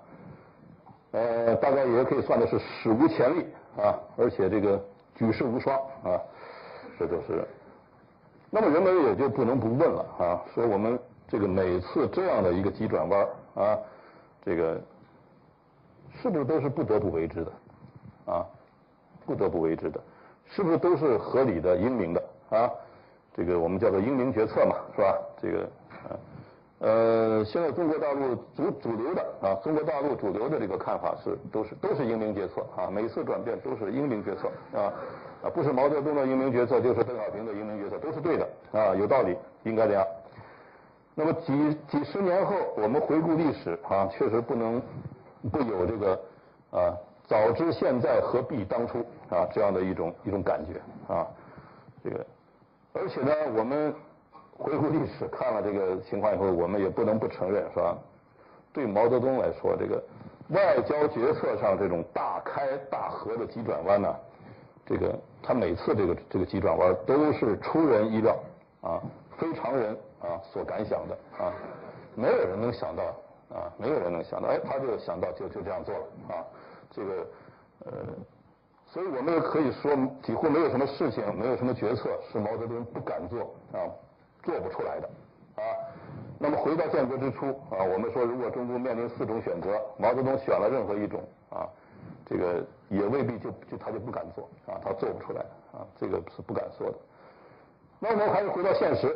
呃，大概也可以算的是史无前例啊，而且这个举世无双啊，这就是。那么人们也就不能不问了啊，说我们这个每次这样的一个急转弯啊，这个是不是都是不得不为之的啊？不得不为之的，是不是都是合理的、英明的啊？这个我们叫做英明决策嘛，是吧？这个，呃，现在中国大陆主主流的啊，中国大陆主流的这个看法是，都是都是英明决策啊，每次转变都是英明决策啊，啊，不是毛泽东的英明决策，就是邓小平的英明决策，都是对的啊，有道理，应该这样。那么几几十年后，我们回顾历史啊，确实不能不有这个啊，早知现在何必当初啊这样的一种一种感觉啊，这个。而且呢，我们回顾历史，看了这个情况以后，我们也不能不承认，是吧？对毛泽东来说，这个外交决策上这种大开大合的急转弯呢，这个他每次这个这个急转弯都是出人意料啊，非常人啊所敢想的啊，没有人能想到啊，没有人能想到，哎，他就想到就就这样做了啊，这个呃，所以我们也可以说几乎没有什么事情，没有什么决策是毛泽东不敢做啊，做不出来的啊。那么回到建国之初啊，我们说如果中国面临四种选择，毛泽东选了任何一种啊，这个也未必就就他就不敢做啊，他做不出来啊，这个是不敢说的。那我们还是回到现实。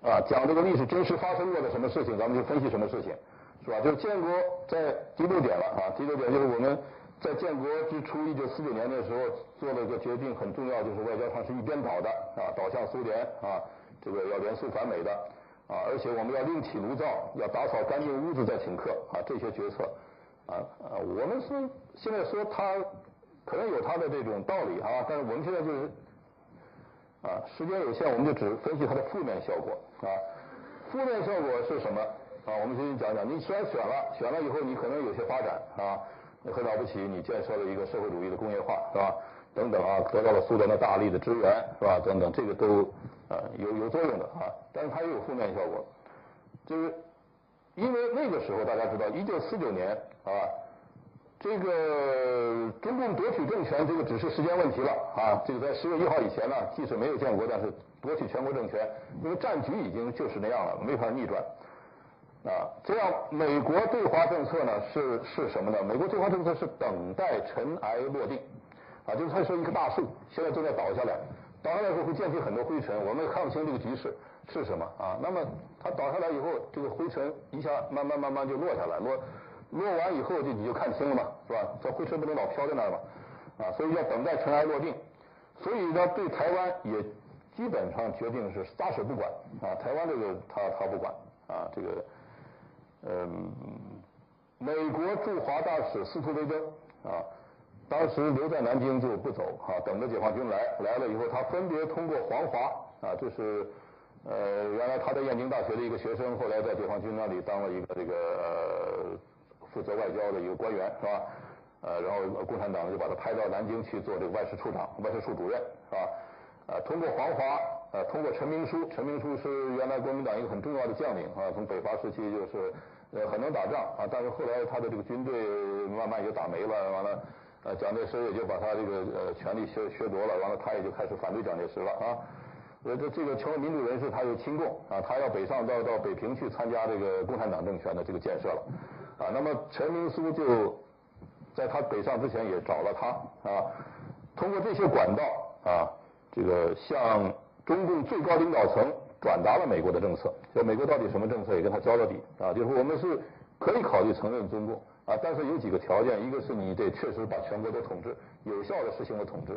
啊，讲这个历史真实发生过的什么事情，咱们就分析什么事情，是吧？就是建国在第六点了啊，第六点就是我们在建国之初，一九四九年的时候做了一个决定，很重要，就是外交上是一边倒的啊，倒向苏联啊，这个要联苏反美的啊，而且我们要另起炉灶，要打扫干净屋子再请客啊，这些决策啊啊，我们是现在说他可能有他的这种道理啊，但是我们现在就是。啊，时间有限，我们就只分析它的负面效果啊。负面效果是什么啊？我们先讲讲。你虽然选了，选了以后你可能有些发展啊，很了不起，你建设了一个社会主义的工业化，是吧？等等啊，得到了苏联的大力的支援，是吧？等等，这个都啊有有作用的啊。但是它也有负面效果，就是因为那个时候大家知道，一九四九年啊。这个中共夺取政权，这个只是时间问题了啊！这个在十月一号以前呢，即使没有建国，但是夺取全国政权，因为战局已经就是那样了，没法逆转啊。这样，美国对华政策呢是是什么呢？美国对华政策是等待尘埃落定啊，就是它是一棵大树，现在正在倒下来，倒下来时候会溅起很多灰尘，我们也看不清这个局势是什么啊。那么它倒下来以后，这个灰尘一下慢慢慢慢就落下来，落。落完以后就你就看清了嘛，是吧？这灰尘不能老飘在那儿嘛，啊，所以要等待尘埃落定。所以呢，对台湾也基本上决定是撒手不管啊。台湾这个他他不管啊，这个嗯，美国驻华大使司徒维登啊，当时留在南京就不走啊，等着解放军来，来了以后他分别通过黄华啊，就是呃原来他在燕京大学的一个学生，后来在解放军那里当了一个这个。负责外交的一个官员是吧？呃，然后共产党就把他派到南京去做这个外事处长、外事处主任是吧？呃，通过黄华，呃，通过陈明书，陈明书是原来国民党一个很重要的将领啊，从北伐时期就是呃很能打仗啊，但是后来他的这个军队慢慢也打没了，完了呃蒋介石也就把他这个呃权力削削夺了，完了他也就开始反对蒋介石了啊。呃，这这个成为民主人士，他又亲共啊，他要北上到到北平去参加这个共产党政权的这个建设了。啊，那么陈明书就在他北上之前也找了他啊，通过这些管道啊，这个向中共最高领导层转达了美国的政策，就美国到底什么政策也跟他交了底啊，就是我们是可以考虑承认中共啊，但是有几个条件，一个是你得确实把全国都统治，有效的实行了统治；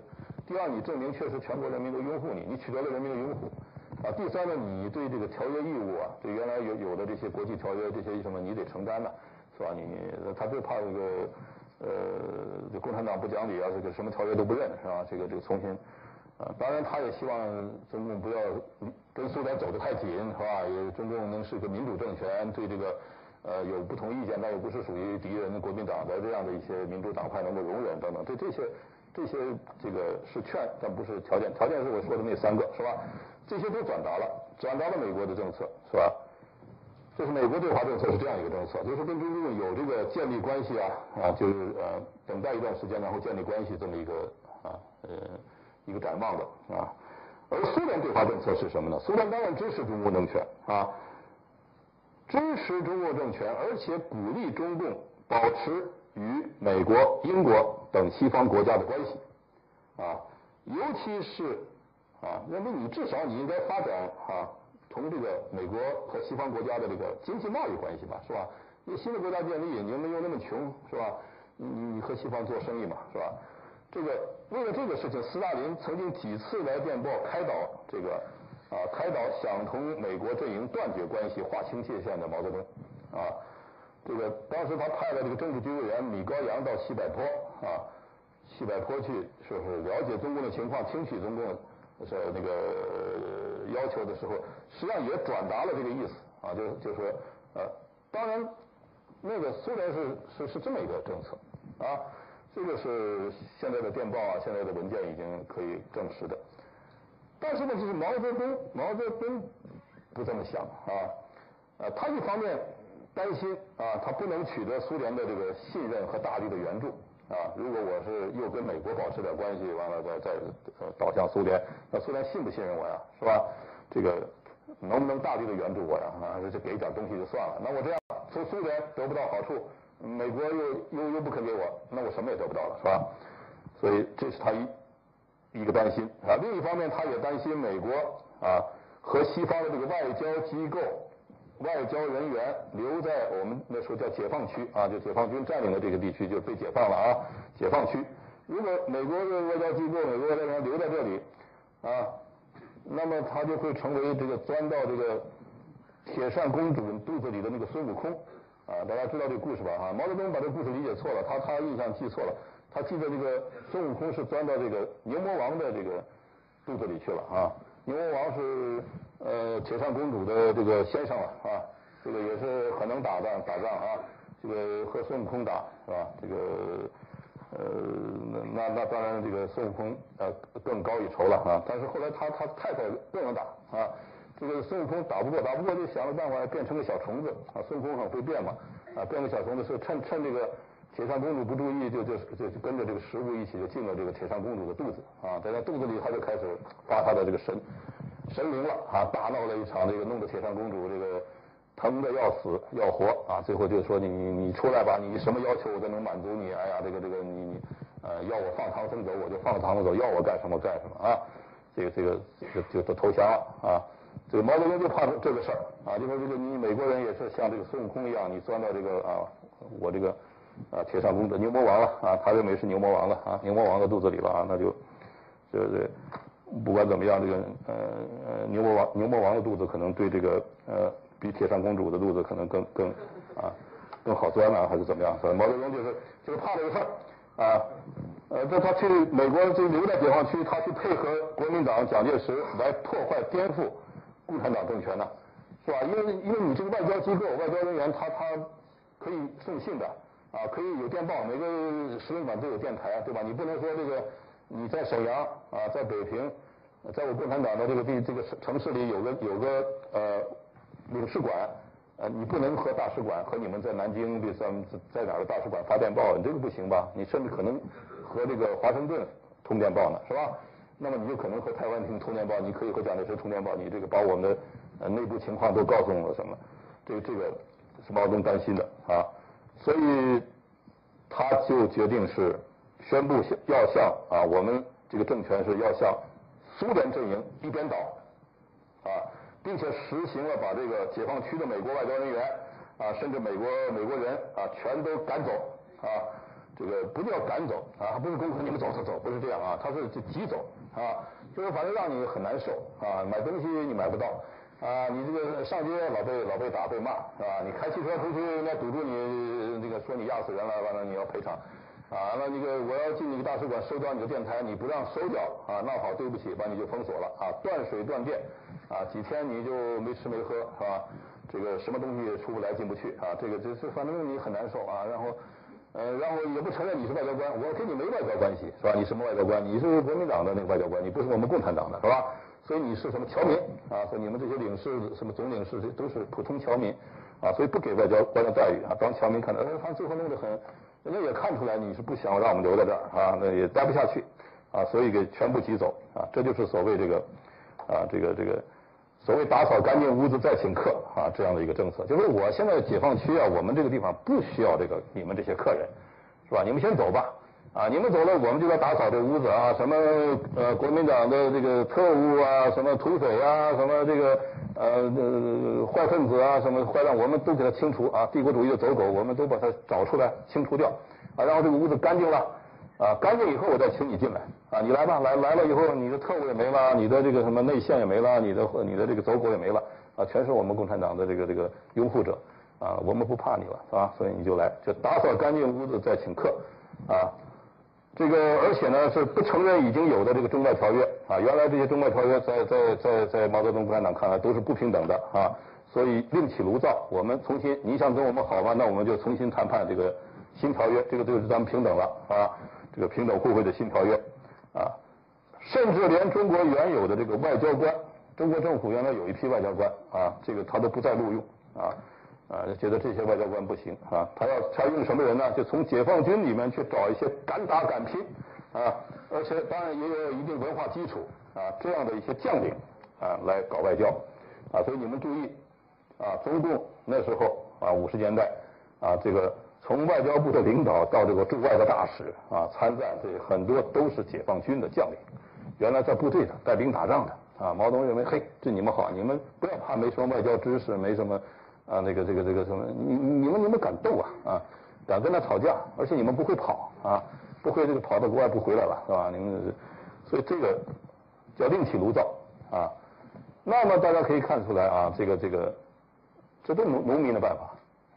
第二，你证明确实全国人民都拥护你，你取得了人民的拥护。啊，第三呢，你对这个条约义务啊，对原来有有的这些国际条约这些什么，你得承担的。是吧？你他最怕这个呃，这共产党不讲理啊，这个什么条约都不认，是吧？这个这个重新当然他也希望中共不要跟苏联走得太紧，是吧？也中共能是个民主政权，对这个呃有不同意见但又不是属于敌人的国民党的这样的一些民主党派能够容忍等等，对这些这些这个是劝，但不是条件，条件是我说的那三个，是吧？这些都转达了，转达了美国的政策，是吧？就是美国对华政策是这样一个政策，就是跟中共有这个建立关系啊啊，就是呃等待一段时间，然后建立关系这么一个啊呃一个展望的啊。而苏联对华政策是什么呢？苏联当然支持中共政权啊，支持中共政权，而且鼓励中共保持与美国、英国等西方国家的关系啊，尤其是啊，认为你至少你应该发展啊。从这个美国和西方国家的这个经济贸易关系吧，是吧？因为新的国家建立，你没有那么穷，是吧？你你和西方做生意嘛，是吧？这个为了这个事情，斯大林曾经几次来电报开导这个啊，开导想同美国阵营断绝关系、划清界限的毛泽东啊。这个当时他派了这个政治局委员米高扬到西柏坡啊，西柏坡去说是了解中共的情况，听取中共是那个要求的时候。实际上也转达了这个意思啊，就就说呃，当然那个苏联是是是这么一个政策啊，这个是现在的电报啊，现在的文件已经可以证实的。但是呢，就是毛泽东，毛泽东不这么想啊，呃，他一方面担心啊，他不能取得苏联的这个信任和大力的援助啊。如果我是又跟美国保持点关系，完了再再倒向苏联，那苏联信不信任我呀？是吧？这个能不能大力的援助我呀？啊，还是给点东西就算了。那我这样从苏联得不到好处，美国又又又不肯给我，那我什么也得不到了，是吧？所以这是他一一个担心啊。另一方面，他也担心美国啊和西方的这个外交机构。外交人员留在我们那时候叫解放区啊，就解放军占领的这个地区就被解放了啊，解放区。如果美国的外交机构、美国外交人员留在这里啊，那么他就会成为这个钻到这个铁扇公主肚子里的那个孙悟空啊。大家知道这个故事吧？哈，毛泽东把这个故事理解错了，他他印象记错了，他记得这个孙悟空是钻到这个牛魔王的这个肚子里去了啊。牛魔王是。呃，铁扇公主的这个先生了啊，这个也是很能打仗打仗啊，这个和孙悟空打是吧？这个呃，那那当然这个孙悟空呃更高一筹了啊。但是后来他他太太更能打啊，这个孙悟空打不过，打不过就想了办法变成个小虫子啊。孙悟空很会变嘛啊，变个小虫子是趁趁这个铁扇公主不注意，就就就就跟着这个食物一起就进了这个铁扇公主的肚子啊，在她肚子里他就开始发他的这个神。神灵了啊！大闹了一场，这个弄得铁扇公主这个疼得要死要活啊！最后就说你你出来吧，你什么要求我都能满足你。哎呀，这个这个你你呃要我放唐僧走我就放唐僧走，要我干什么干什么啊！这个这个就就都投降了啊！这个毛泽东就怕这个事儿啊，就说这个你美国人也是像这个孙悟空一样，你钻到这个啊我这个啊铁扇公主牛魔王了啊，他认为是牛魔王了啊，牛魔王的肚子里了啊，那就就是？不管怎么样，这个呃呃牛魔王牛魔王的肚子可能对这个呃比铁扇公主的肚子可能更更啊更好钻啊，还是怎么样？所以毛泽东就是就是怕这个事儿啊，呃，但他去美国就留在解放区，他去配合国民党蒋介石来破坏颠覆共产党政权呢，是吧？因为因为你这个外交机构外交人员他他可以送信的啊，可以有电报，每个使领馆都有电台，对吧？你不能说这个。你在沈阳啊，在北平，在我共产党的这个地这个城市里有个有个呃领事馆，呃你不能和大使馆和你们在南京这在在哪儿的大使馆发电报，你这个不行吧？你甚至可能和这个华盛顿通电报呢，是吧？那么你就可能和台湾厅通电报，你可以和蒋介石通电报，你这个把我们的呃内部情况都告诉了什么？这个这个是毛泽东担心的啊，所以他就决定是。宣布要向啊，我们这个政权是要向苏联阵营一边倒啊，并且实行了把这个解放区的美国外交人员啊，甚至美国美国人啊，全都赶走啊。这个不叫赶走啊，不是公开你们走走走，不是这样啊，他是就挤走啊，就是反正让你很难受啊，买东西你买不到啊，你这个上街老被老被打被骂是吧？你开汽车出去，人家堵住你，这个说你压死人了，完了你要赔偿。啊，那那个我要进你个大使馆收掉你的电台，你不让收掉啊，那好，对不起，把你就封锁了啊，断水断电啊，几天你就没吃没喝是吧？这个什么东西也出不来进不去啊，这个就是反正你很难受啊，然后呃，然后也不承认你是外交官，我跟你没外交关系是吧？你什么外交官？你是国民党的那个外交官，你不是我们共产党的是吧？所以你是什么侨民啊？所以你们这些领事什么总领事这都是普通侨民啊，所以不给外交官的待遇啊，当侨民看到，哎，他最后弄得很。人家也看出来你是不想让我们留在这儿啊，那也待不下去啊，所以给全部挤走啊，这就是所谓这个啊，这个这个所谓打扫干净屋子再请客啊这样的一个政策。就是我现在解放区啊，我们这个地方不需要这个你们这些客人，是吧？你们先走吧啊，你们走了，我们就来打扫这屋子啊，什么呃国民党的这个特务啊，什么土匪啊，什么这个。呃，坏分子啊，什么坏蛋，我们都给他清除啊！帝国主义的走狗，我们都把它找出来，清除掉啊！然后这个屋子干净了啊，干净以后我再请你进来啊！你来吧，来来了以后，你的特务也没了，你的这个什么内线也没了，你的你的这个走狗也没了啊！全是我们共产党的这个这个拥护者啊！我们不怕你了啊！所以你就来，就打扫干净屋子再请客啊！这个而且呢是不承认已经有的这个中外条约啊，原来这些中外条约在在在在毛泽东共产党看来都是不平等的啊，所以另起炉灶，我们重新，你想跟我们好吗？那我们就重新谈判这个新条约，这个就是咱们平等了啊，这个平等互惠的新条约啊，甚至连中国原有的这个外交官，中国政府原来有一批外交官啊，这个他都不再录用啊，啊，觉得这些外交官不行啊，他要采用什么人呢？就从解放军里面去找一些敢打敢拼啊，而且当然也有一定文化基础啊这样的一些将领啊来搞外交啊，所以你们注意啊，中共那时候啊五十年代啊这个从外交部的领导到这个驻外的大使啊参赞，这很多都是解放军的将领，原来在部队上带兵打仗的。啊，毛泽东认为，嘿，这你们好，你们不要怕，没什么外交知识，没什么啊，那个这个这个什么，你你们你们敢斗啊啊，敢跟他吵架，而且你们不会跑啊，不会这个跑到国外不回来了，是吧？你们，所以这个叫另起炉灶啊。那么大家可以看出来啊，这个这个，这都农农民的办法，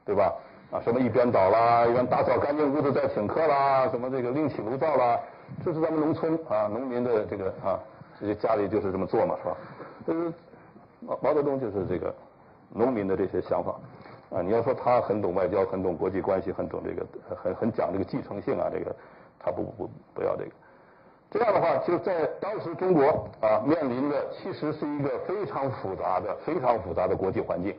对吧？啊，什么一边倒啦，一边打扫干净屋子再请客啦，什么这个另起炉灶啦，这是咱们农村啊农民的这个啊。这些家里就是这么做嘛，是吧？嗯，毛毛泽东就是这个农民的这些想法啊。你要说他很懂外交，很懂国际关系，很懂这个，很很讲这个继承性啊，这个他不不不要这个。这样的话，就在当时中国啊面临的其实是一个非常复杂的、非常复杂的国际环境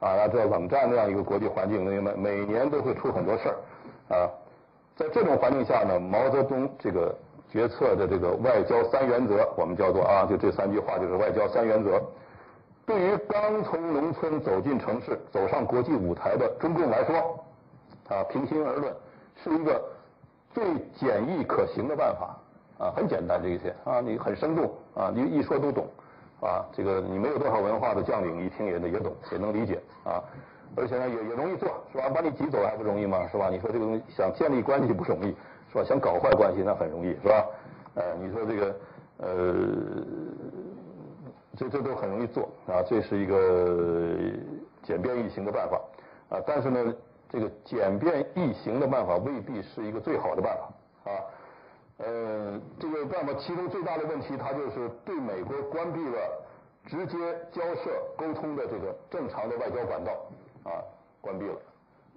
啊。那这冷战那样一个国际环境，那么每年都会出很多事儿啊。在这种环境下呢，毛泽东这个。决策的这个外交三原则，我们叫做啊，就这三句话就是外交三原则。对于刚从农村走进城市、走上国际舞台的中共来说，啊，平心而论，是一个最简易可行的办法啊，很简单这一些啊，你很生动啊，你一说都懂啊，这个你没有多少文化的将领一听也也懂也能理解啊，而且呢也也容易做是吧？把你挤走还不容易吗？是吧？你说这个东西想建立关系不容易。是吧？想搞坏关系那很容易，是吧？呃，你说这个，呃，这这都很容易做啊，这是一个简便易行的办法啊。但是呢，这个简便易行的办法未必是一个最好的办法啊。呃，这个办法其中最大的问题，它就是对美国关闭了直接交涉沟通的这个正常的外交管道啊，关闭了。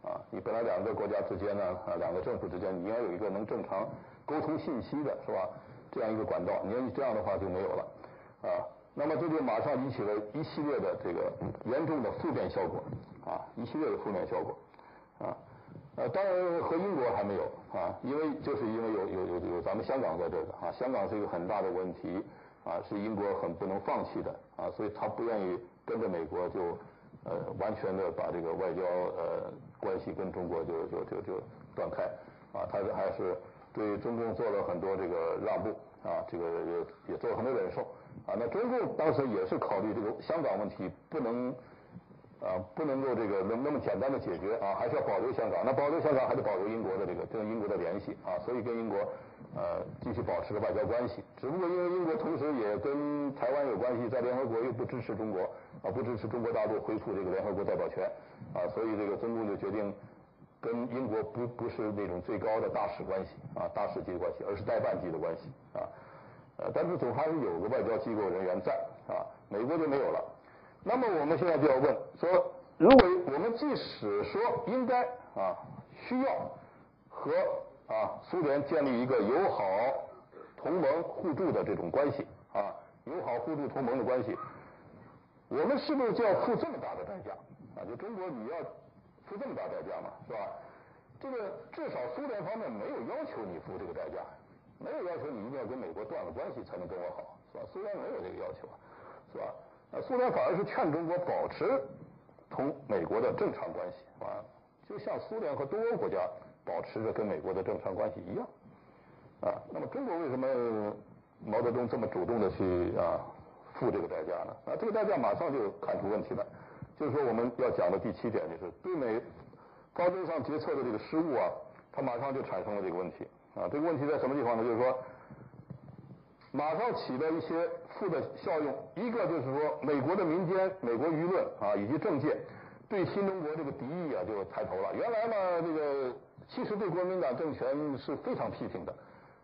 啊，你本来两个国家之间呢，啊，两个政府之间，你要有一个能正常沟通信息的，是吧？这样一个管道，你要你这样的话就没有了，啊，那么这就马上引起了一系列的这个严重的负面效果，啊，一系列的负面效果，啊，呃，当然和英国还没有，啊，因为就是因为有有有有咱们香港在这个，啊，香港是一个很大的问题，啊，是英国很不能放弃的，啊，所以他不愿意跟着美国就。呃，完全的把这个外交呃关系跟中国就就就就断开，啊，他还是对中共做了很多这个让步，啊，这个也也做了很多忍受，啊，那中共当时也是考虑这个香港问题不能，啊，不能够这个那那么简单的解决，啊，还是要保留香港，那保留香港还得保留英国的这个跟英国的联系，啊，所以跟英国。呃，继续保持个外交关系，只不过因为英国同时也跟台湾有关系，在联合国又不支持中国，啊，不支持中国大陆恢复这个联合国代表权，啊，所以这个中共就决定跟英国不不是那种最高的大使关系，啊，大使级的关系，而是代办级的关系，啊，呃，但是总还是有个外交机构人员在，啊，美国就没有了。那么我们现在就要问说，如果我们即使说应该啊需要和。啊，苏联建立一个友好、同盟、互助的这种关系啊，友好、互助、同盟的关系，我们是不是就要付这么大的代价啊？就中国你要付这么大代价嘛，是吧？这个至少苏联方面没有要求你付这个代价，没有要求你一定要跟美国断了关系才能跟我好，是吧？苏联没有这个要求，是吧？那苏联反而是劝中国保持同美国的正常关系啊，就像苏联和东欧国家。保持着跟美国的正常关系一样，啊，那么中国为什么毛泽东这么主动的去啊付这个代价呢？啊，这个代价马上就看出问题来，就是说我们要讲的第七点就是对美高峰上决策的这个失误啊，它马上就产生了这个问题啊，这个问题在什么地方呢？就是说马上起的一些负的效用，一个就是说美国的民间、美国舆论啊以及政界对新中国这个敌意啊就抬头了，原来呢这个。其实对国民党政权是非常批评的，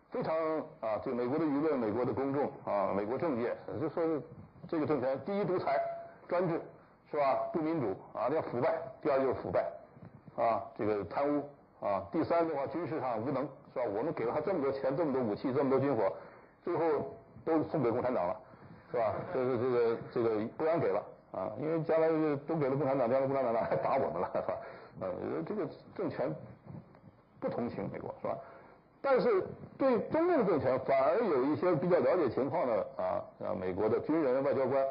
非常啊，对美国的舆论、美国的公众啊、美国政界，就说这个政权第一独裁、专制，是吧？不民主啊，要腐败；第二就是腐败，啊，这个贪污啊；第三的话，军事上无能，是吧？我们给了他这么多钱、这么多武器、这么多军火，最后都送给共产党了，是吧？这个这个这个不让给了啊，因为将来都给了共产党，将来共产党还打我们了，是吧？呃，这个政权不同情美国，是吧？但是对中共政权反而有一些比较了解情况的啊，啊，美国的军人、外交官，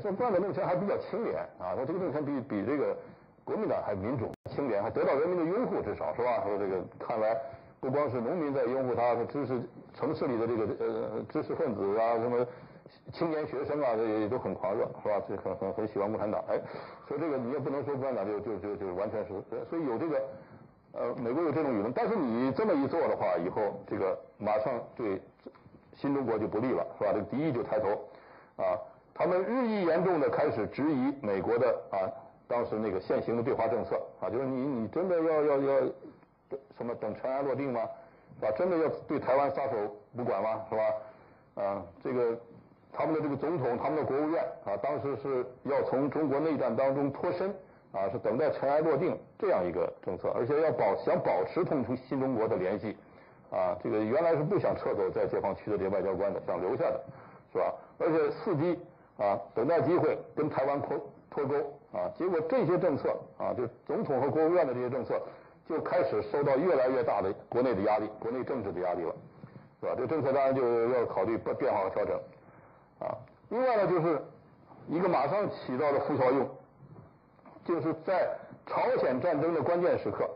说共产党政权还比较清廉啊，说这个政权比比这个国民党还民主、清廉，还得到人民的拥护，至少是吧？说这个看来不光是农民在拥护他，和知识城市里的这个呃知识分子啊，什么青年学生啊，这也都很狂热，是吧？这很很很喜欢共产党。哎，说这个你也不能说共产党就就就就完全是，所以有这个。呃，美国有这种舆论，但是你这么一做的话，以后这个马上对新中国就不利了，是吧？这个敌意就抬头，啊，他们日益严重的开始质疑美国的啊，当时那个现行的对华政策，啊，就是你你真的要要要什么等尘埃落定吗？是吧？真的要对台湾撒手不管吗？是吧？啊，这个他们的这个总统，他们的国务院啊，当时是要从中国内战当中脱身。啊，是等待尘埃落定这样一个政策，而且要保想保持同新中国的联系，啊，这个原来是不想撤走在解放区的这些外交官的，想留下的，是吧？而且伺机啊，等待机会跟台湾脱脱钩啊，结果这些政策啊，就总统和国务院的这些政策，就开始受到越来越大的国内的压力，国内政治的压力了，是吧？这政策当然就要考虑变化和调整，啊，另外呢，就是一个马上起到的副效用。就是在朝鲜战争的关键时刻，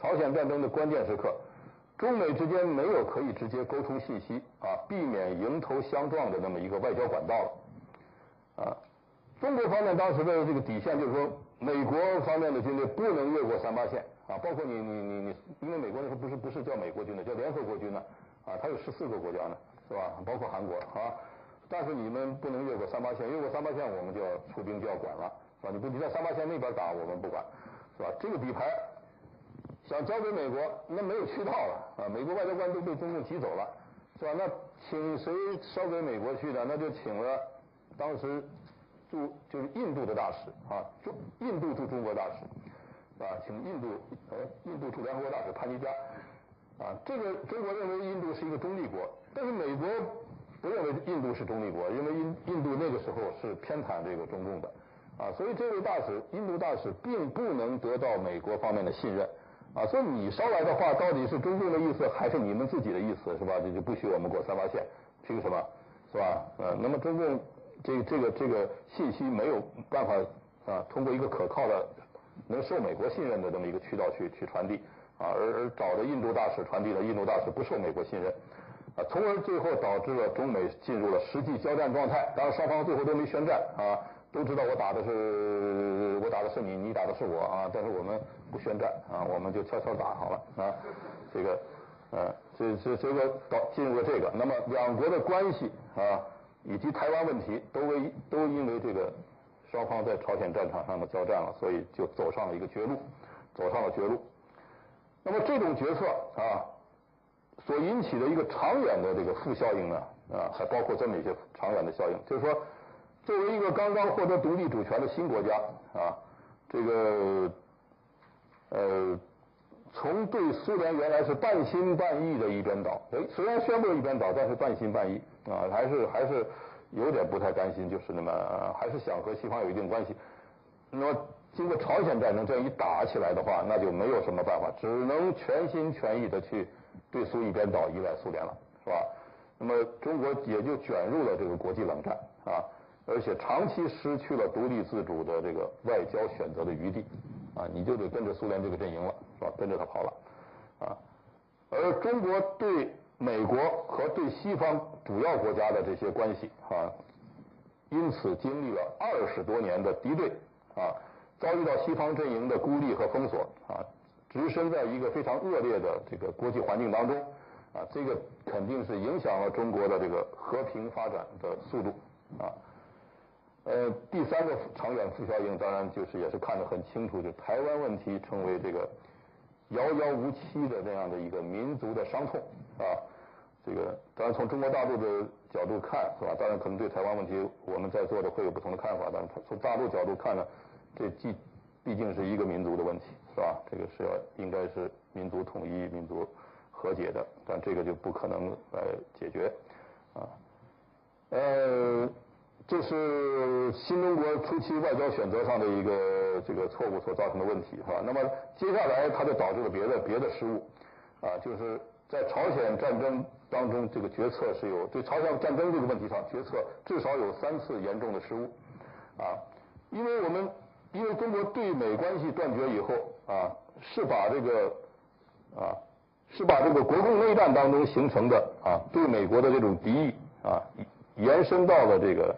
朝鲜战争的关键时刻，中美之间没有可以直接沟通信息啊，避免迎头相撞的那么一个外交管道了，啊，中国方面当时的这个底线就是说，美国方面的军队不能越过三八线啊，包括你你你你，因为美国那时候不是不是叫美国军的，叫联合国军呢，啊，它有十四个国家呢，是吧？包括韩国啊，但是你们不能越过三八线，越过三八线我们就要出兵就要管了。是吧？你不你在三八线那边打，我们不管，是吧？这个底牌想交给美国，那没有渠道了啊！美国外交官都被中共挤走了，是吧？那请谁捎给美国去的？那就请了当时驻就是印度的大使啊，驻印度驻中国大使，啊，请印度呃印度驻联合国大使潘尼加啊。这个中国认为印度是一个中立国，但是美国不认为印度是中立国，因为印印度那个时候是偏袒这个中共的。啊，所以这位大使，印度大使并不能得到美国方面的信任，啊，所以你捎来的话到底是中共的意思还是你们自己的意思，是吧？这就不许我们过三八线，凭什么，是吧？呃，那么中共这这个这个信息没有办法啊，通过一个可靠的、能受美国信任的这么一个渠道去去传递，啊，而而找的印度大使传递的印度大使不受美国信任，啊，从而最后导致了中美进入了实际交战状态，当然双方最后都没宣战啊。都知道我打的是我打的是你，你打的是我啊！但是我们不宣战啊，我们就悄悄打好了啊。这个，呃，这这这个到进入了这个，那么两国的关系啊，以及台湾问题，都为都因为这个双方在朝鲜战场上的交战了，所以就走上了一个绝路，走上了绝路。那么这种决策啊，所引起的一个长远的这个负效应呢，啊，还包括这么一些长远的效应，就是说。作为一个刚刚获得独立主权的新国家啊，这个呃，从对苏联原来是半信半疑的一边倒，哎，虽然宣布一边倒，但是半信半疑啊，还是还是有点不太甘心，就是那么还是想和西方有一定关系。那么经过朝鲜战争这样一打起来的话，那就没有什么办法，只能全心全意的去对苏一边倒，依赖苏联了，是吧？那么中国也就卷入了这个国际冷战啊。而且长期失去了独立自主的这个外交选择的余地，啊，你就得跟着苏联这个阵营了，是吧？跟着他跑了，啊，而中国对美国和对西方主要国家的这些关系，啊，因此经历了二十多年的敌对，啊，遭遇到西方阵营的孤立和封锁，啊，置身在一个非常恶劣的这个国际环境当中，啊，这个肯定是影响了中国的这个和平发展的速度，啊。呃，第三个长远副效应，当然就是也是看得很清楚，就台湾问题成为这个遥遥无期的这样的一个民族的伤痛啊。这个当然从中国大陆的角度看，是吧？当然可能对台湾问题我们在座的会有不同的看法，但是从大陆角度看呢，这既毕竟是一个民族的问题，是吧？这个是要应该是民族统一、民族和解的，但这个就不可能来解决啊。呃。这是新中国初期外交选择上的一个这个错误所造成的问题，是吧？那么接下来它就导致了别的别的失误，啊，就是在朝鲜战争当中，这个决策是有对朝鲜战争这个问题上决策至少有三次严重的失误，啊，因为我们因为中国对美关系断绝以后，啊，是把这个啊是把这个国共内战当中形成的啊对美国的这种敌意啊延伸到了这个。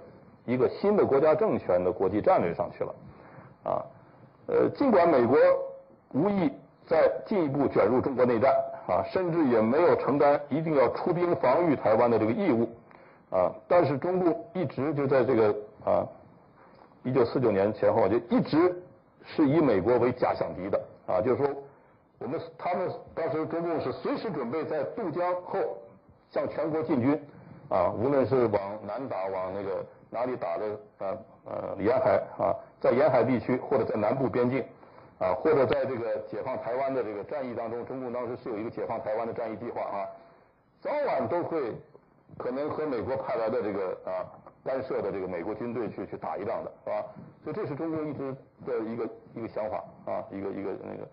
一个新的国家政权的国际战略上去了，啊，呃，尽管美国无意再进一步卷入中国内战，啊，甚至也没有承担一定要出兵防御台湾的这个义务，啊，但是中共一直就在这个啊，一九四九年前后就一直是以美国为假想敌的，啊，就是说我们他们当时中共是随时准备在渡江后向全国进军，啊，无论是往南打往那个。哪里打的啊呃沿海啊，在沿海地区或者在南部边境啊，或者在这个解放台湾的这个战役当中，中共当时是有一个解放台湾的战役计划啊，早晚都会可能和美国派来的这个啊干涉的这个美国军队去去打一仗的，是吧？所以这是中共一直的一个一个想法啊，一个一个那个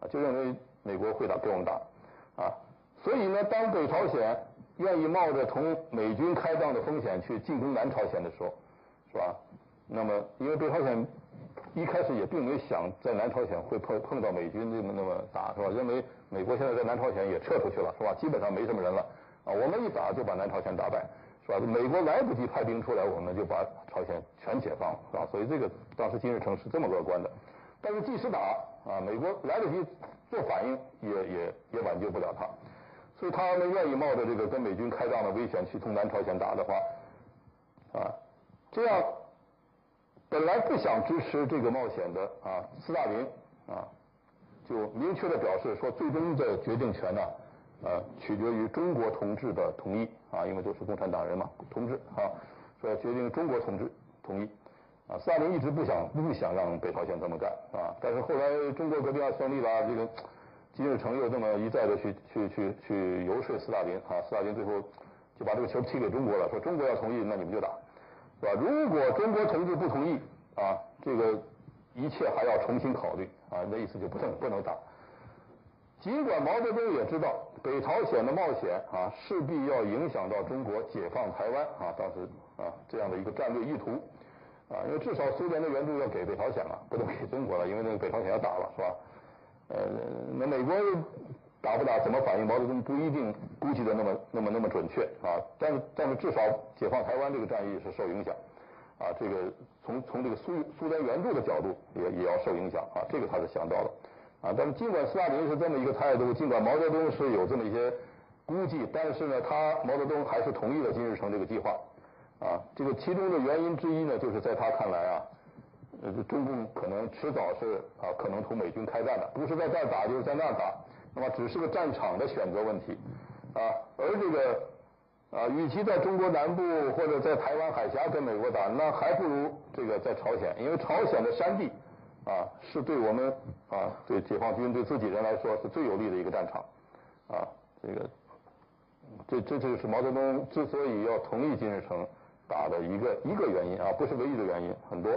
啊，就认为美国会打给我们打啊，所以呢，当北朝鲜。愿意冒着同美军开战的风险去进攻南朝鲜的时候，是吧？那么，因为北朝鲜一开始也并没想在南朝鲜会碰碰到美军那么那么打，是吧？认为美国现在在南朝鲜也撤出去了，是吧？基本上没什么人了啊，我们一打就把南朝鲜打败，是吧？美国来不及派兵出来，我们就把朝鲜全解放了，是吧？所以这个当时金日成是这么乐观的，但是即使打啊，美国来得及做反应，也也也挽救不了他。所以他们愿意冒着这个跟美军开战的危险去从南朝鲜打的话，啊，这样本来不想支持这个冒险的啊，斯大林啊，就明确的表示说，最终的决定权呢，呃，取决于中国同志的同意啊，因为都是共产党人嘛，同志啊，说决定中国同志同意啊，斯大林一直不想不想让北朝鲜这么干啊，但是后来中国革命要胜利了，这个。金日成又这么一再的去去去去游说斯大林啊，斯大林最后就把这个球踢给中国了，说中国要同意，那你们就打，是吧？如果中国同志不同意啊，这个一切还要重新考虑啊，那意思就不能不能打。尽管毛泽东也知道北朝鲜的冒险啊，势必要影响到中国解放台湾啊，当时啊这样的一个战略意图啊，因为至少苏联的援助要给北朝鲜了，不能给中国了，因为那个北朝鲜要打了，是吧？呃，那美国打不打，怎么反应？毛泽东不一定估计的那么那么那么准确啊。但是但是至少解放台湾这个战役是受影响啊。这个从从这个苏苏联援助的角度也也要受影响啊。这个他是想到了啊。但是尽管斯大林是这么一个态度，尽管毛泽东是有这么一些估计，但是呢，他毛泽东还是同意了金日成这个计划啊。这个其中的原因之一呢，就是在他看来啊。呃，中共可能迟早是啊，可能同美军开战的，不是在这儿打，就是在那儿打，那么只是个战场的选择问题，啊，而这个啊，与其在中国南部或者在台湾海峡跟美国打，那还不如这个在朝鲜，因为朝鲜的山地啊，是对我们啊，对解放军对自己人来说是最有利的一个战场，啊，这个，这这就是毛泽东之所以要同意金日成打的一个一个原因啊，不是唯一的原因，很多。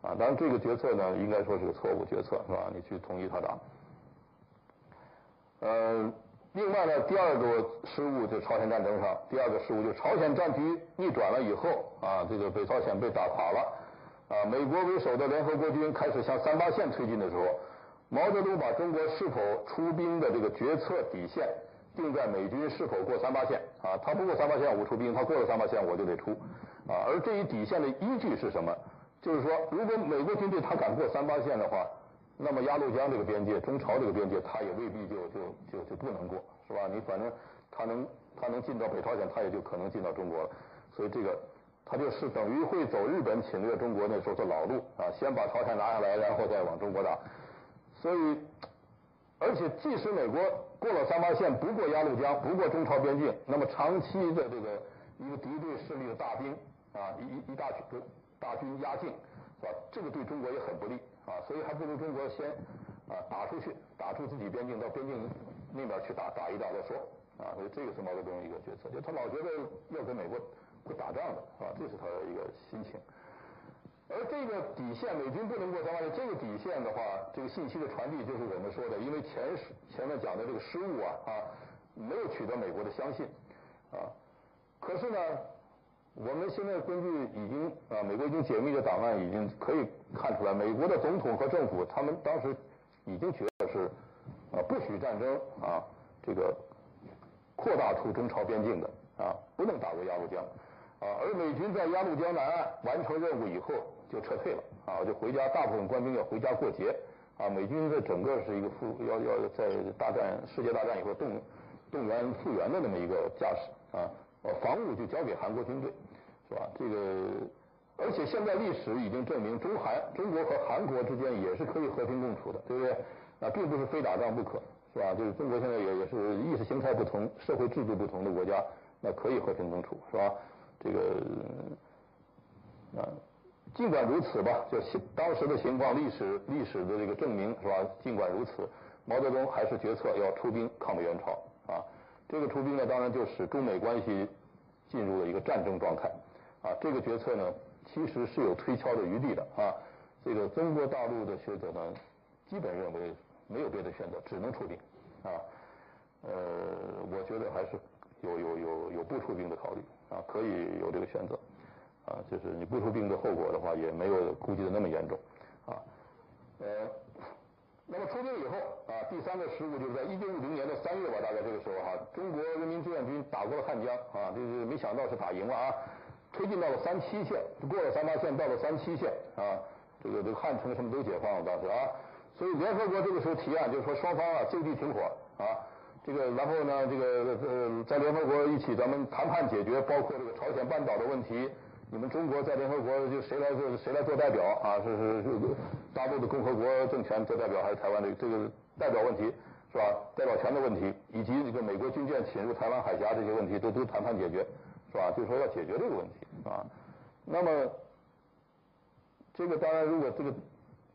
啊，当然这个决策呢，应该说是个错误决策，是吧？你去同意他打。呃，另外呢，第二个失误就是朝鲜战争上，第二个失误就是朝鲜战局逆转了以后，啊，这个北朝鲜被打垮了，啊，美国为首的联合国军开始向三八线推进的时候，毛泽东把中国是否出兵的这个决策底线定在美军是否过三八线，啊，他不过三八线我出兵，他过了三八线我就得出，啊，而这一底线的依据是什么？就是说，如果美国军队他敢过三八线的话，那么鸭绿江这个边界、中朝这个边界，他也未必就就就就不能过，是吧？你反正他能他能进到北朝鲜，他也就可能进到中国了。所以这个他就是等于会走日本侵略中国那时候的老路啊，先把朝鲜拿下来，然后再往中国打。所以，而且即使美国过了三八线，不过鸭绿江，不过中朝边境，那么长期的这个一个敌对势力的大兵啊，一一大群。大军压境，是吧？这个对中国也很不利啊，所以还不如中国先啊打出去，打出自己边境，到边境那边去打打一打再说啊。所以这个是毛泽东一个决策，就他老觉得要跟美国不打仗的，啊？这是他的一个心情。而这个底线，美军不能过三八线，这个底线的话，这个信息的传递就是我们说的，因为前前面讲的这个失误啊啊，没有取得美国的相信啊。可是呢，我们现在根据已经啊，美国已经解密的档案已经可以看出来，美国的总统和政府他们当时已经觉得是啊，不许战争啊，这个扩大出中朝边境的啊，不能打过鸭绿江啊。而美军在鸭绿江南岸完成任务以后。就撤退了啊，就回家，大部分官兵要回家过节啊。美军的整个是一个复要要在大战世界大战以后动动员复员的那么一个架势啊。防务就交给韩国军队，是吧？这个而且现在历史已经证明，中韩中国和韩国之间也是可以和平共处的，对不对？啊，并不是非打仗不可，是吧？就是中国现在也也是意识形态不同、社会制度不同的国家，那可以和平共处，是吧？这个啊。尽管如此吧，就当时的情况，历史历史的这个证明是吧？尽管如此，毛泽东还是决策要出兵抗美援朝啊。这个出兵呢，当然就使中美关系进入了一个战争状态啊。这个决策呢，其实是有推敲的余地的啊。这个中国大陆的学者呢，基本认为没有别的选择，只能出兵啊。呃，我觉得还是有有有有不出兵的考虑啊，可以有这个选择。啊，就是你不出兵的后果的话，也没有估计的那么严重，啊，呃，那么出兵以后啊，第三个失误就是在一九五零年的三月吧，大概这个时候哈、啊，中国人民志愿军打过了汉江啊，这是没想到是打赢了啊，推进到了三七线，过了三八线到了三七线啊，这个这个汉城什么都解放了当时啊，所以联合国这个时候提案就是说双方啊就地停火啊，这个然后呢这个呃在联合国一起咱们谈判解决，包括这个朝鲜半岛的问题。你们中国在联合国就谁来做谁来做代表啊？是是是大陆的共和国政权做代表，还是台湾的这个代表问题是吧？代表权的问题，以及这个美国军舰侵入台湾海峡这些问题，都都谈判解决是吧？就说要解决这个问题啊。那么这个当然，如果这个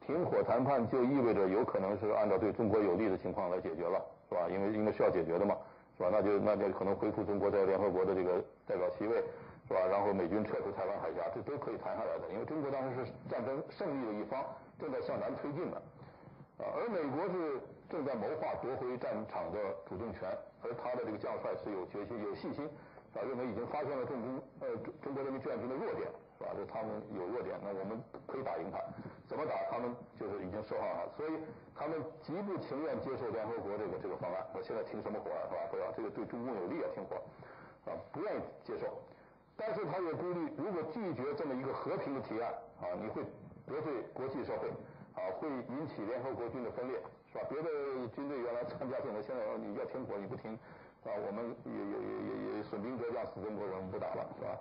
停火谈判，就意味着有可能是按照对中国有利的情况来解决了是吧？因为因为是要解决的嘛是吧？那就那就可能恢复中国在联合国的这个代表席位。是吧？然后美军撤出台湾海峡，这都可以谈下来的。因为中国当时是战争胜利的一方，正在向南推进的，啊，而美国是正在谋划夺回战场的主动权，而他的这个将帅是有决心、有信心，啊？认为已经发现了重中呃中国人民志愿军的弱点，是吧？就他们有弱点，那我们可以打赢他。怎么打？他们就是已经设好了，所以他们极不情愿接受联合国这个这个方案。我现在停什么火啊？是吧？不要这个对中共有利啊，停火，啊，不愿意接受。但是他也顾虑，如果拒绝这么一个和平的提案啊，你会得罪国际社会啊，会引起联合国军的分裂，是吧？别的军队原来参加这个，现在你要停火你不停，啊，我们也也也也也损兵折将，死中国人不打了，是吧？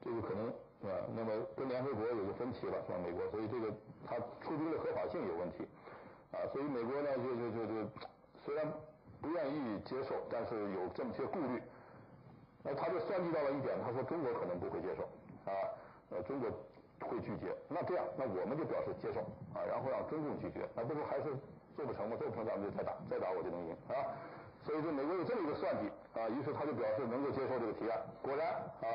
这个可能啊，那么跟联合国有个分歧了，是吧？美国，所以这个他出兵的合法性有问题，啊，所以美国呢就就就就虽然不愿意接受，但是有这么些顾虑。那他就算计到了一点，他说中国可能不会接受，啊，呃，中国会拒绝。那这样，那我们就表示接受，啊，然后让中共拒绝。那不是还是做不成吗？做不成咱们就再打，再打我就能赢，啊。所以说美国有这么一个算计，啊，于是他就表示能够接受这个提案。果然，啊，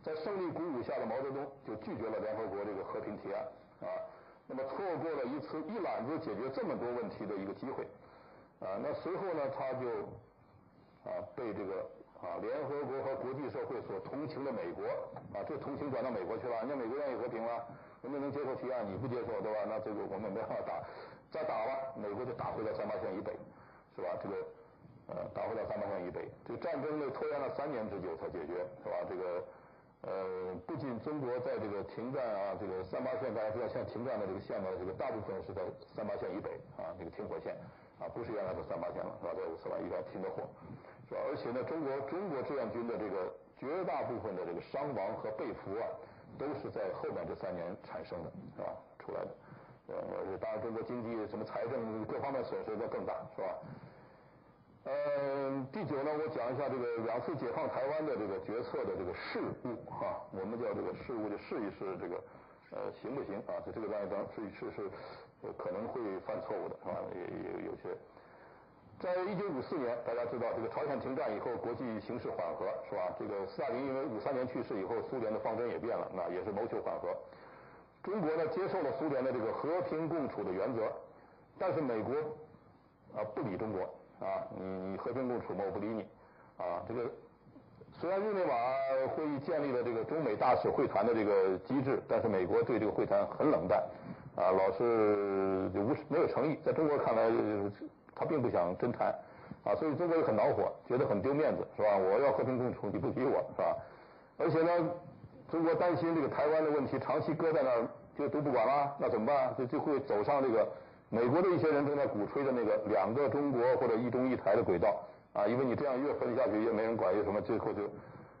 在胜利鼓舞下的毛泽东就拒绝了联合国这个和平提案，啊，那么错过了一次一揽子解决这么多问题的一个机会，啊，那随后呢，他就啊被这个。啊，联合国和国际社会所同情的美国，啊，这同情转到美国去了。人家美国愿意和平了，人家能接受提案，你不接受，对吧？那这个我们没办法打，再打了，美国就打回了三八线以北，是吧？这个呃，打回到三八线以北，这个战争呢拖延了三年之久才解决，是吧？这个呃，不仅中国在这个停战啊，这个三八线大家知道，现在停战的这个线呢，这个大部分是在三八线以北啊，这个停火线啊，不是原来的三八线了，是吧？在五四完一条停的火。是吧？而且呢，中国中国志愿军的这个绝大部分的这个伤亡和被俘啊，都是在后面这三年产生的，是吧？出来的，呃，当然中国经济什么财政各方面损失都更大，是吧？呃，第九呢，我讲一下这个两次解放台湾的这个决策的这个事误哈，我们叫这个事误，就试一试这个呃行不行啊？就这个当然当试一试是可能会犯错误的，是吧？也也有些。在一九五四年，大家知道这个朝鲜停战以后，国际形势缓和，是吧？这个斯大林因为五三年去世以后，苏联的方针也变了，那也是谋求缓和。中国呢，接受了苏联的这个和平共处的原则，但是美国啊不理中国啊，你你和平共处嘛，我不理你啊。这个虽然日内瓦会议建立了这个中美大使会谈的这个机制，但是美国对这个会谈很冷淡啊，老是就无没有诚意，在中国看来。他并不想真谈，啊，所以中国也很恼火，觉得很丢面子，是吧？我要和平共处，你不理我，是吧？而且呢，中国担心这个台湾的问题长期搁在那儿就都不管了，那怎么办？就就会走上这个美国的一些人正在鼓吹的那个两个中国或者一中一台的轨道，啊，因为你这样越分下去越没人管，越什么，最后就，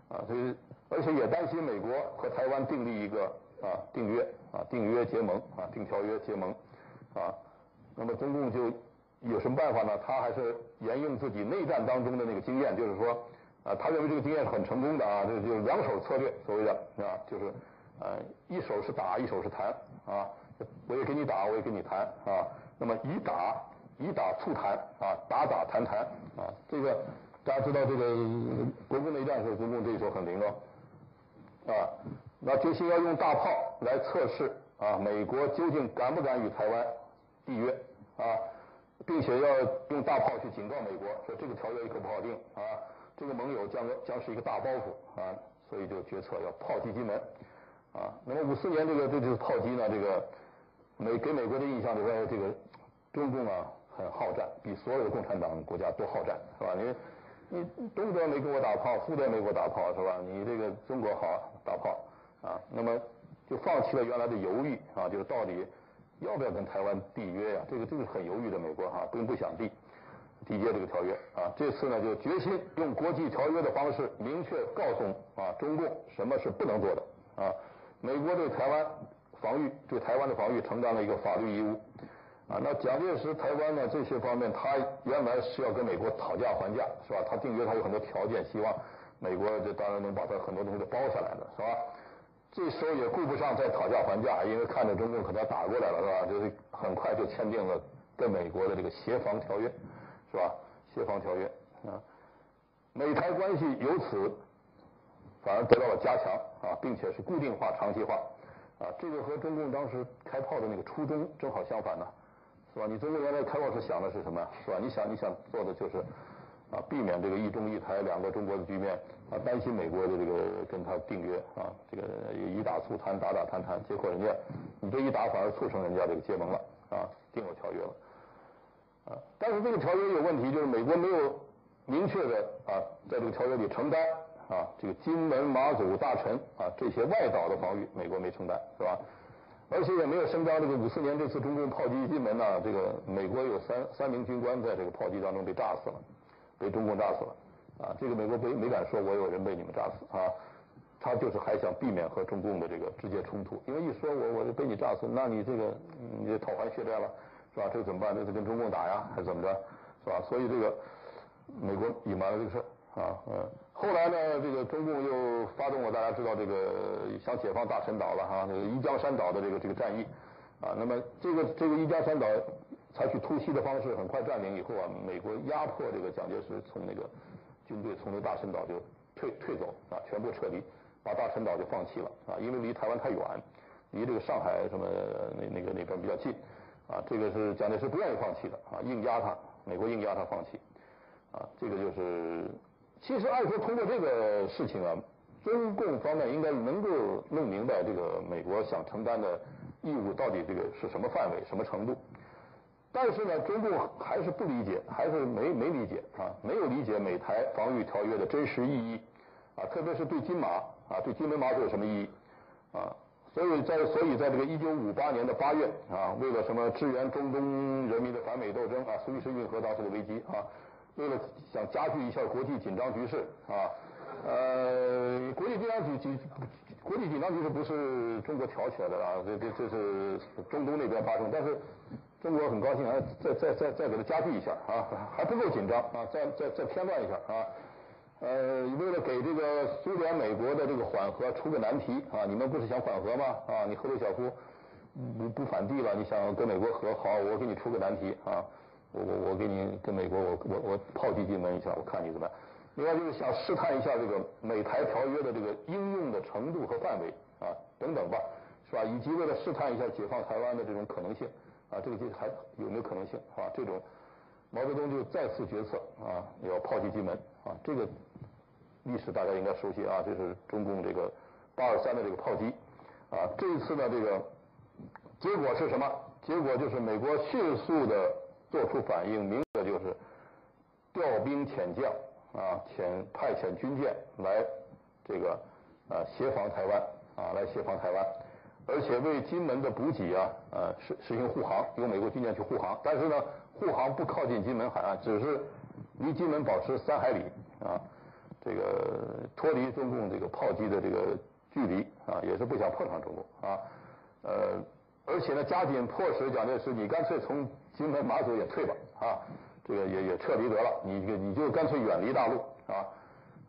啊，所以而且也担心美国和台湾订立一个啊订约啊订约结盟啊订条约结盟，啊，那么中共就。有什么办法呢？他还是沿用自己内战当中的那个经验，就是说，啊，他认为这个经验是很成功的啊，这就是两手策略，所谓的啊，就是，呃，一手是打，一手是谈啊，我也给你打，我也给你谈啊，那么以打以打促谈啊，打打谈谈啊，这个大家知道这个国共内战时候，国共这一手很灵哦，啊，那决心要用大炮来测试啊，美国究竟敢不敢与台湾缔约啊？并且要用大炮去警告美国，说这个条约可不好定啊，这个盟友将将是一个大包袱啊，所以就决策要炮击金门啊。那么五四年这个这就是炮击呢，这个美给美国的印象就是这个中共啊很好战，比所有的共产党国家都好战，是吧？你你东德没给我打炮，苏联没给我打炮，是吧？你这个中国好打炮啊，那么就放弃了原来的犹豫啊，就是到底。要不要跟台湾缔约呀？这个就是很犹豫的美国哈，并不想缔缔结这个条约啊。这次呢，就决心用国际条约的方式，明确告诉啊中共什么是不能做的啊。美国对台湾防御，对台湾的防御承担了一个法律义务啊。那蒋介石台湾呢这些方面，他原来是要跟美国讨价还价，是吧？他订约他有很多条件，希望美国这当然能把他很多东西都包下来的，是吧？这时候也顾不上再讨价还价，因为看着中共可能打过来了，是吧？就是很快就签订了跟美国的这个协防条约，是吧？协防条约啊，美台关系由此反而得到了加强啊，并且是固定化、长期化啊。这个和中共当时开炮的那个初衷正好相反呢，是吧？你中共原来开炮是想的是什么？是吧？你想你想做的就是。啊，避免这个一中一台两个中国的局面啊，担心美国的这个跟他订约啊，这个以打促谈，打打谈谈，结果人家你这一打反而促成人家这个结盟了啊，订了条约了啊。但是这个条约有问题，就是美国没有明确的啊，在这个条约里承担啊，这个金门、马祖、大陈啊这些外岛的防御，美国没承担是吧？而且也没有声张这个五四年这次中共炮击金门呢，这个美国有三三名军官在这个炮击当中被炸死了。被中共炸死了，啊，这个美国没没敢说，我有人被你们炸死啊，他就是还想避免和中共的这个直接冲突，因为一说我我就被你炸死，那你这个你就讨还血债了，是吧？这怎么办？这是跟中共打呀，还是怎么着，是吧？所以这个美国隐瞒了这个事儿啊，嗯，后来呢，这个中共又发动了大家知道这个想解放大陈岛了哈，这个一江山岛的这个这个战役啊，那么这个这个一江山岛。采取突袭的方式，很快占领以后啊，美国压迫这个蒋介石从那个军队从那大陈岛就退退走啊，全部撤离，把大陈岛就放弃了啊，因为离台湾太远，离这个上海什么那那个那边比较近啊，这个是蒋介石不愿意放弃的啊，硬压他，美国硬压他放弃啊，这个就是其实按说通过这个事情啊，中共方面应该能够弄明白这个美国想承担的义务到底这个是什么范围、什么程度。但是呢，中共还是不理解，还是没没理解啊，没有理解美台防御条约的真实意义啊，特别是对金马啊，对金门马祖有什么意义啊？所以在所以在这个一九五八年的八月啊，为了什么支援中东人民的反美斗争啊，苏伊士运河当时的危机啊，为了想加剧一下国际紧张局势啊，呃，国际紧张局局国际紧张局势不是中国挑起来的啊，这这这是中东那边发生，但是。中国很高兴，还再再再再给他加剧一下啊，还不够紧张啊，再再再添乱一下啊。呃，为了给这个苏联、美国的这个缓和出个难题啊，你们不是想缓和吗？啊，你赫鲁晓夫不不反帝了，你想跟美国和好，我给你出个难题啊。我我我给你跟美国我我我炮击金门一下，我看你怎么样。另外就是想试探一下这个美台条约的这个应用的程度和范围啊等等吧，是吧？以及为了试探一下解放台湾的这种可能性啊，这个就还有没有可能性啊？这种毛泽东就再次决策啊，要炮击金门啊，这个历史大家应该熟悉啊，这是中共这个八二三的这个炮击啊，这一次呢这个结果是什么？结果就是美国迅速的做出反应，明的就是调兵遣将。啊，遣派遣军舰来这个呃协防台湾啊，来协防台湾，而且为金门的补给啊呃实实行护航，由美国军舰去护航。但是呢，护航不靠近金门海岸，只是离金门保持三海里啊，这个脱离中共这个炮击的这个距离啊，也是不想碰上中共啊。呃，而且呢，加紧迫使蒋介石，你干脆从金门马祖也退吧啊。这个也也撤离得了，你这个你就干脆远离大陆啊！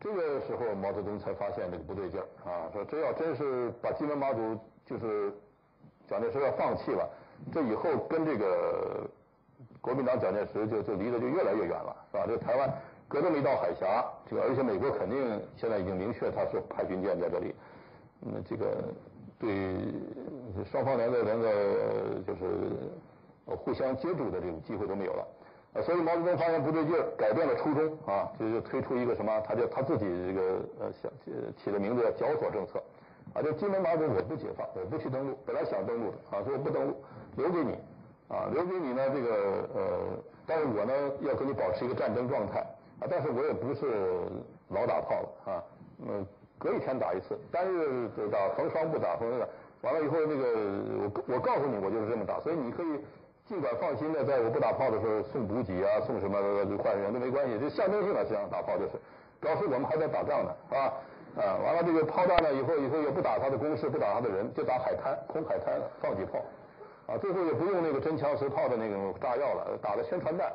这个时候毛泽东才发现这个不对劲儿啊，说这要真是把金门马祖就是蒋介石要放弃了，这以后跟这个国民党蒋介石就就离得就越来越远了，是吧？这台湾隔这么一道海峡，这个而且美国肯定现在已经明确他是派军舰在这里，那这个对双方连个连个就是互相接触的这种机会都没有了。啊，所以毛泽东发现不对劲儿，改变了初衷啊，就就推出一个什么，他就他自己这个呃想起的名字叫“绞索政策”，啊，就金门马祖我不解放，我不去登陆，本来想登陆的啊，说我不登陆，留给你啊，留给你呢这个呃，但是我呢要跟你保持一个战争状态啊，但是我也不是老打炮了啊，嗯，隔一天打一次，单日打横双不打横的，完了以后那个我我告诉你我就是这么打，所以你可以。尽管放心的，在我不打炮的时候送补给啊，送什么换人都没关系，就象征性的实际上打炮就是，表示我们还在打仗呢，啊啊，完了这个炮弹呢，以后以后也不打他的工事，不打他的人，就打海滩，空海滩了放几炮，啊，最后也不用那个真枪实炮的那种炸药了，打的宣传弹，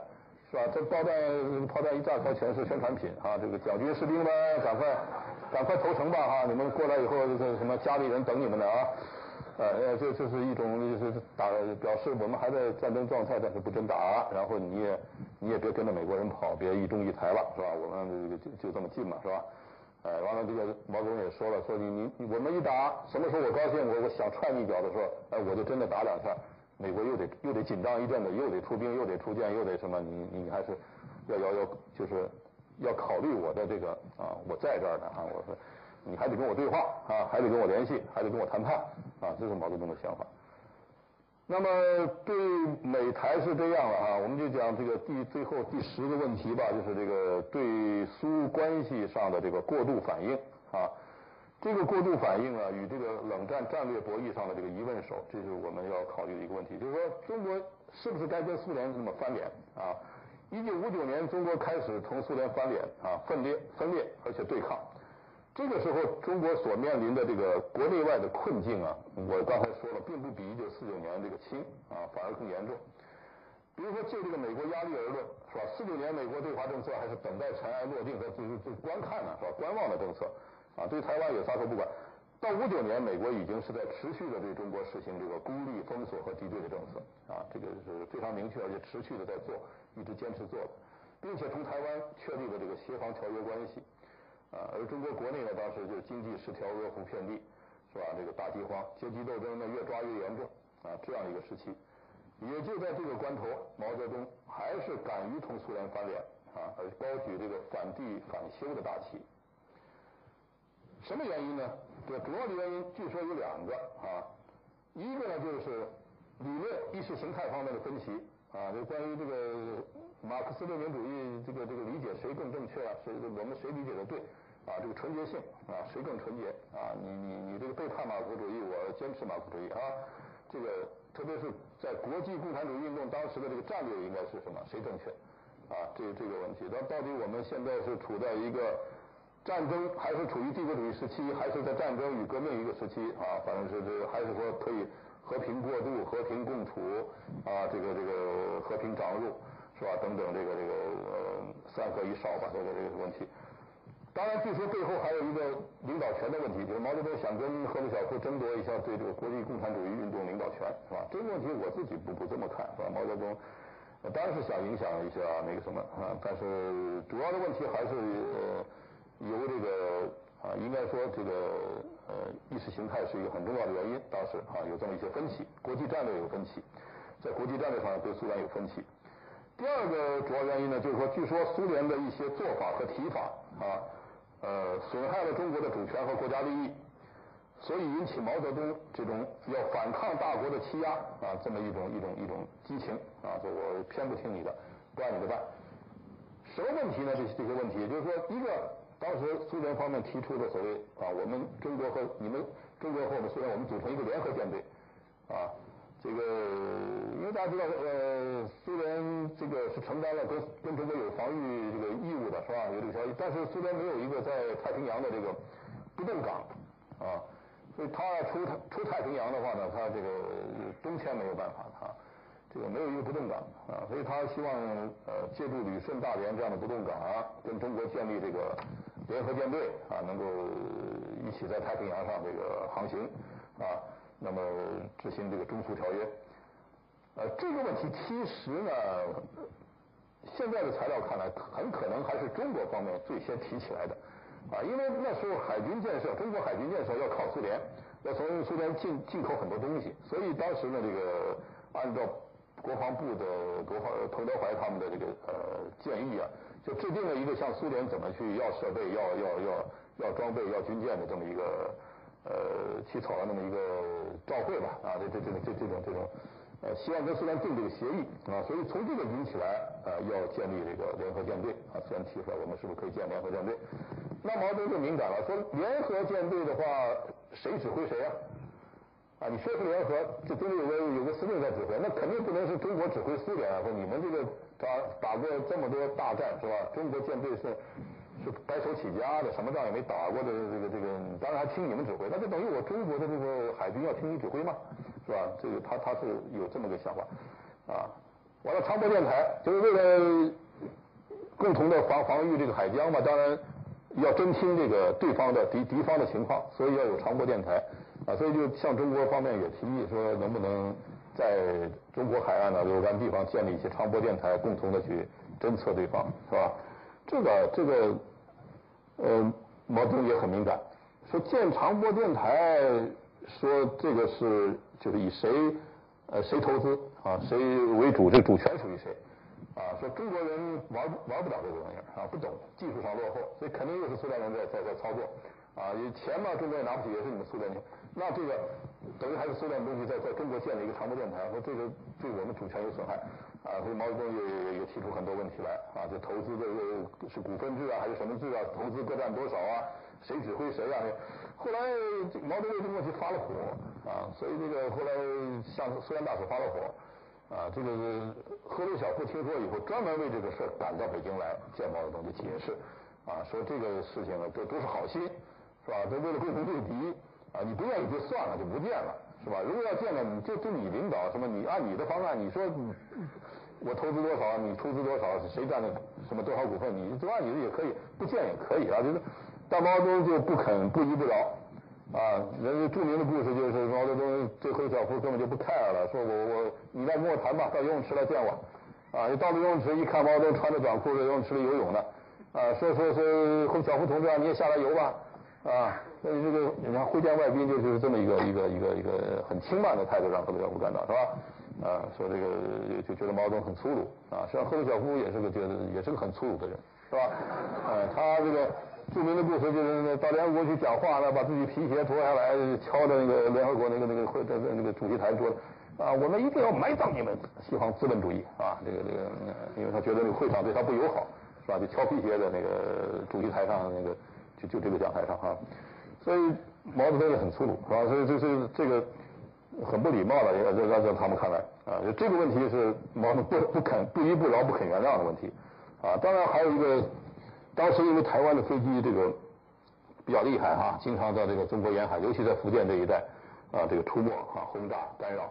是吧？这炮弹炮弹一炸开，全是宣传品啊，这个蒋军士兵们赶快赶快投诚吧哈，你们过来以后这什么家里人等你们呢啊。呃，这这是一种就是打表示我们还在战争状态，但是不真打。然后你也你也别跟着美国人跑，别一中一台了，是吧？我们这个就就这么近嘛，是吧？哎，完了这个毛泽东也说了，说你你我们一打，什么时候我高兴，我我想踹你一脚的时候，哎，我就真的打两下。美国又得又得紧张一阵子，又得出兵，又得出舰，又得什么？你你还是要要要就是要考虑我的这个啊，我在这儿呢啊，我说。你还得跟我对话啊，还得跟我联系，还得跟我谈判啊，这是毛泽东的想法。那么对美台是这样了啊，我们就讲这个第最后第十个问题吧，就是这个对苏关系上的这个过度反应啊。这个过度反应啊，与这个冷战战略博弈上的这个一问手，这是我们要考虑的一个问题，就是说中国是不是该跟苏联这么翻脸啊？一九五九年，中国开始同苏联翻脸啊，分裂分裂，而且对抗。这个时候，中国所面临的这个国内外的困境啊，我刚才说了，并不比一九四九年这个轻啊，反而更严重。比如说，就这个美国压力而论，是吧？四九年美国对华政策还是等待尘埃落定和就是就观看呢，是吧？观望的政策啊，对台湾也撒手不管。到五九年，美国已经是在持续的对中国实行这个孤立、封锁和敌对的政策啊，这个是非常明确，而且持续的在做，一直坚持做的，并且同台湾确立了这个协防条约关系。啊，而中国国内呢，当时就是经济失调、饿虎遍地，是吧？这个大饥荒、阶级斗争呢越抓越严重，啊，这样一个时期，也就在这个关头，毛泽东还是敢于同苏联翻脸，啊，而高举这个反帝反修的大旗。什么原因呢？这主要的原因据说有两个，啊，一个呢就是理论意识形态方面的分歧，啊，就关于这个马克思列宁主义这个这个理解谁更正确啊？谁我们谁理解的对？啊，这个纯洁性啊，谁更纯洁啊？你你你这个背叛马克思主义，我坚持马克思主义啊。这个特别是在国际共产主义运动当时的这个战略应该是什么？谁正确？啊，这这个问题，那到底我们现在是处在一个战争，还是处于帝国主义时期，还是在战争与革命一个时期？啊，反正是这个，还是说可以和平过渡、和平共处啊？这个这个和平长入是吧？等等，这个这个呃三合一少吧，这个这个问题。当然，据说背后还有一个领导权的问题，就是毛泽东想跟赫鲁晓夫争夺一下对这个国际共产主义运动领导权，是吧？这个问题我自己不不这么看，是吧？毛泽东，当然是想影响一下那个什么啊，但是主要的问题还是呃由这个啊，应该说这个呃意识形态是一个很重要的原因，当时啊有这么一些分歧，国际战略有分歧，在国际战略上对苏联有分歧。第二个主要原因呢，就是说据说苏联的一些做法和提法啊，呃损害了中国的主权和国家利益。所以引起毛泽东这种要反抗大国的欺压啊，这么一种一种一种激情啊，说我偏不听你的，不按你的办。什么问题呢？这些这些问题，就是说，一个当时苏联方面提出的所谓啊，我们中国和你们中国和我们苏联，我们组成一个联合舰队啊，这个因为大家知道呃，苏联这个是承担了跟跟中国有防御这个义务的是吧？有这个消息，但是苏联没有一个在太平洋的这个不动港啊。所以他要出出太平洋的话呢，他这个中签没有办法，他这个没有一个不动港啊，所以他希望呃借助旅顺大连这样的不动港啊，跟中国建立这个联合舰队啊，能够一起在太平洋上这个航行啊，那么执行这个中苏条约。呃，这个问题其实呢，现在的材料看来，很可能还是中国方面最先提起来的。啊，因为那时候海军建设，中国海军建设要靠苏联，要从苏联进进口很多东西，所以当时呢，这个按照国防部的国防彭德怀他们的这个呃建议啊，就制定了一个向苏联怎么去要设备、要要要要装备、要军舰的这么一个呃起草了那么一个照会吧，啊，这这这这这种这种。呃，希望跟苏联订这个协议啊，所以从这个引起来，呃，要建立这个联合舰队啊。虽然提出来，我们是不是可以建联合舰队？那毛泽东就敏感了，说联合舰队的话，谁指挥谁啊？啊，你说是联合，这中间有个有个司令在指挥，那肯定不能是中国指挥苏联啊。说你们这个打打过这么多大战是吧？中国舰队是是白手起家的，什么仗也没打过的，这个这个，当然还听你们指挥，那就等于我中国的这个海军要听你指挥嘛？是吧？这个他他是有这么个想法，啊，完了长波电台就是为了共同的防防御这个海疆嘛，当然要侦听这个对方的敌敌方的情况，所以要有长波电台，啊，所以就向中国方面也提议说，能不能在中国海岸的若干地方建立一些长波电台，共同的去侦测对方，是吧？这个这个呃，毛泽东也很敏感，说建长波电台，说这个是。就是以谁，呃，谁投资啊，谁为主，这主权属于谁，啊，说中国人玩玩不了这个玩意儿啊，不懂，技术上落后，所以肯定又是苏联人在在在操作，啊，钱嘛，中国也拿不起，也是你们苏联人，那这个等于还是苏联东西在在中国建了一个长波电台，说这个对我们主权有损害，啊，所以毛泽东也也提出很多问题来，啊，就投资这个是股份制啊，还是什么制啊，投资各占多少啊？谁指挥谁啊？后来毛泽东这个问题发了火啊，所以这个后来向苏联大使发了火啊。这个赫鲁晓夫听说以后，专门为这个事赶到北京来见毛泽东，就解释啊，说这个事情呢，都都是好心，是吧？都为了共同对敌啊，你不愿意就算了，就不见了，是吧？如果要见了，你就就你领导什么，你按你的方案，你说我投资多少，你出资多少，谁占了什么多少股份，你就按你的也可以，不见也可以啊，就是。但毛泽东就不肯不依不饶，啊，人家著名的故事就是毛泽东对赫鲁晓夫根本就不 care 了，说我我你来跟我谈吧，到游泳池来见我，啊，你到了游泳池一看毛泽东穿着短裤在游泳池里游泳呢，啊，说说说赫鲁晓夫同志啊，你也下来游吧，啊，那你这个你看会见外宾就是这么一个一个一个一个很轻慢的态度让赫鲁晓夫感到是吧？啊，说这个就觉得毛泽东很粗鲁，啊，实际上赫鲁晓夫也是个觉得也是个很粗鲁的人，是吧？啊，他这个。著名的故事就是到联合国去讲话，那把自己皮鞋脱下来，敲着那个联合国那个那个会的那个主席台说啊，我们一定要埋葬你们西方资本主义啊！这个这个，因为他觉得那个会场对他不友好，是吧？就敲皮鞋的那个主席台上那个，就就这个讲台上哈。所以毛泽东也很粗鲁，啊？所以这这这个很不礼貌的，也让让他们看来啊，这个问题是毛泽东不不肯不依不饶不肯原谅的问题啊。当然还有一个。当时因为台湾的飞机这个比较厉害哈，经常在这个中国沿海，尤其在福建这一带啊，这个出没啊，轰炸干扰，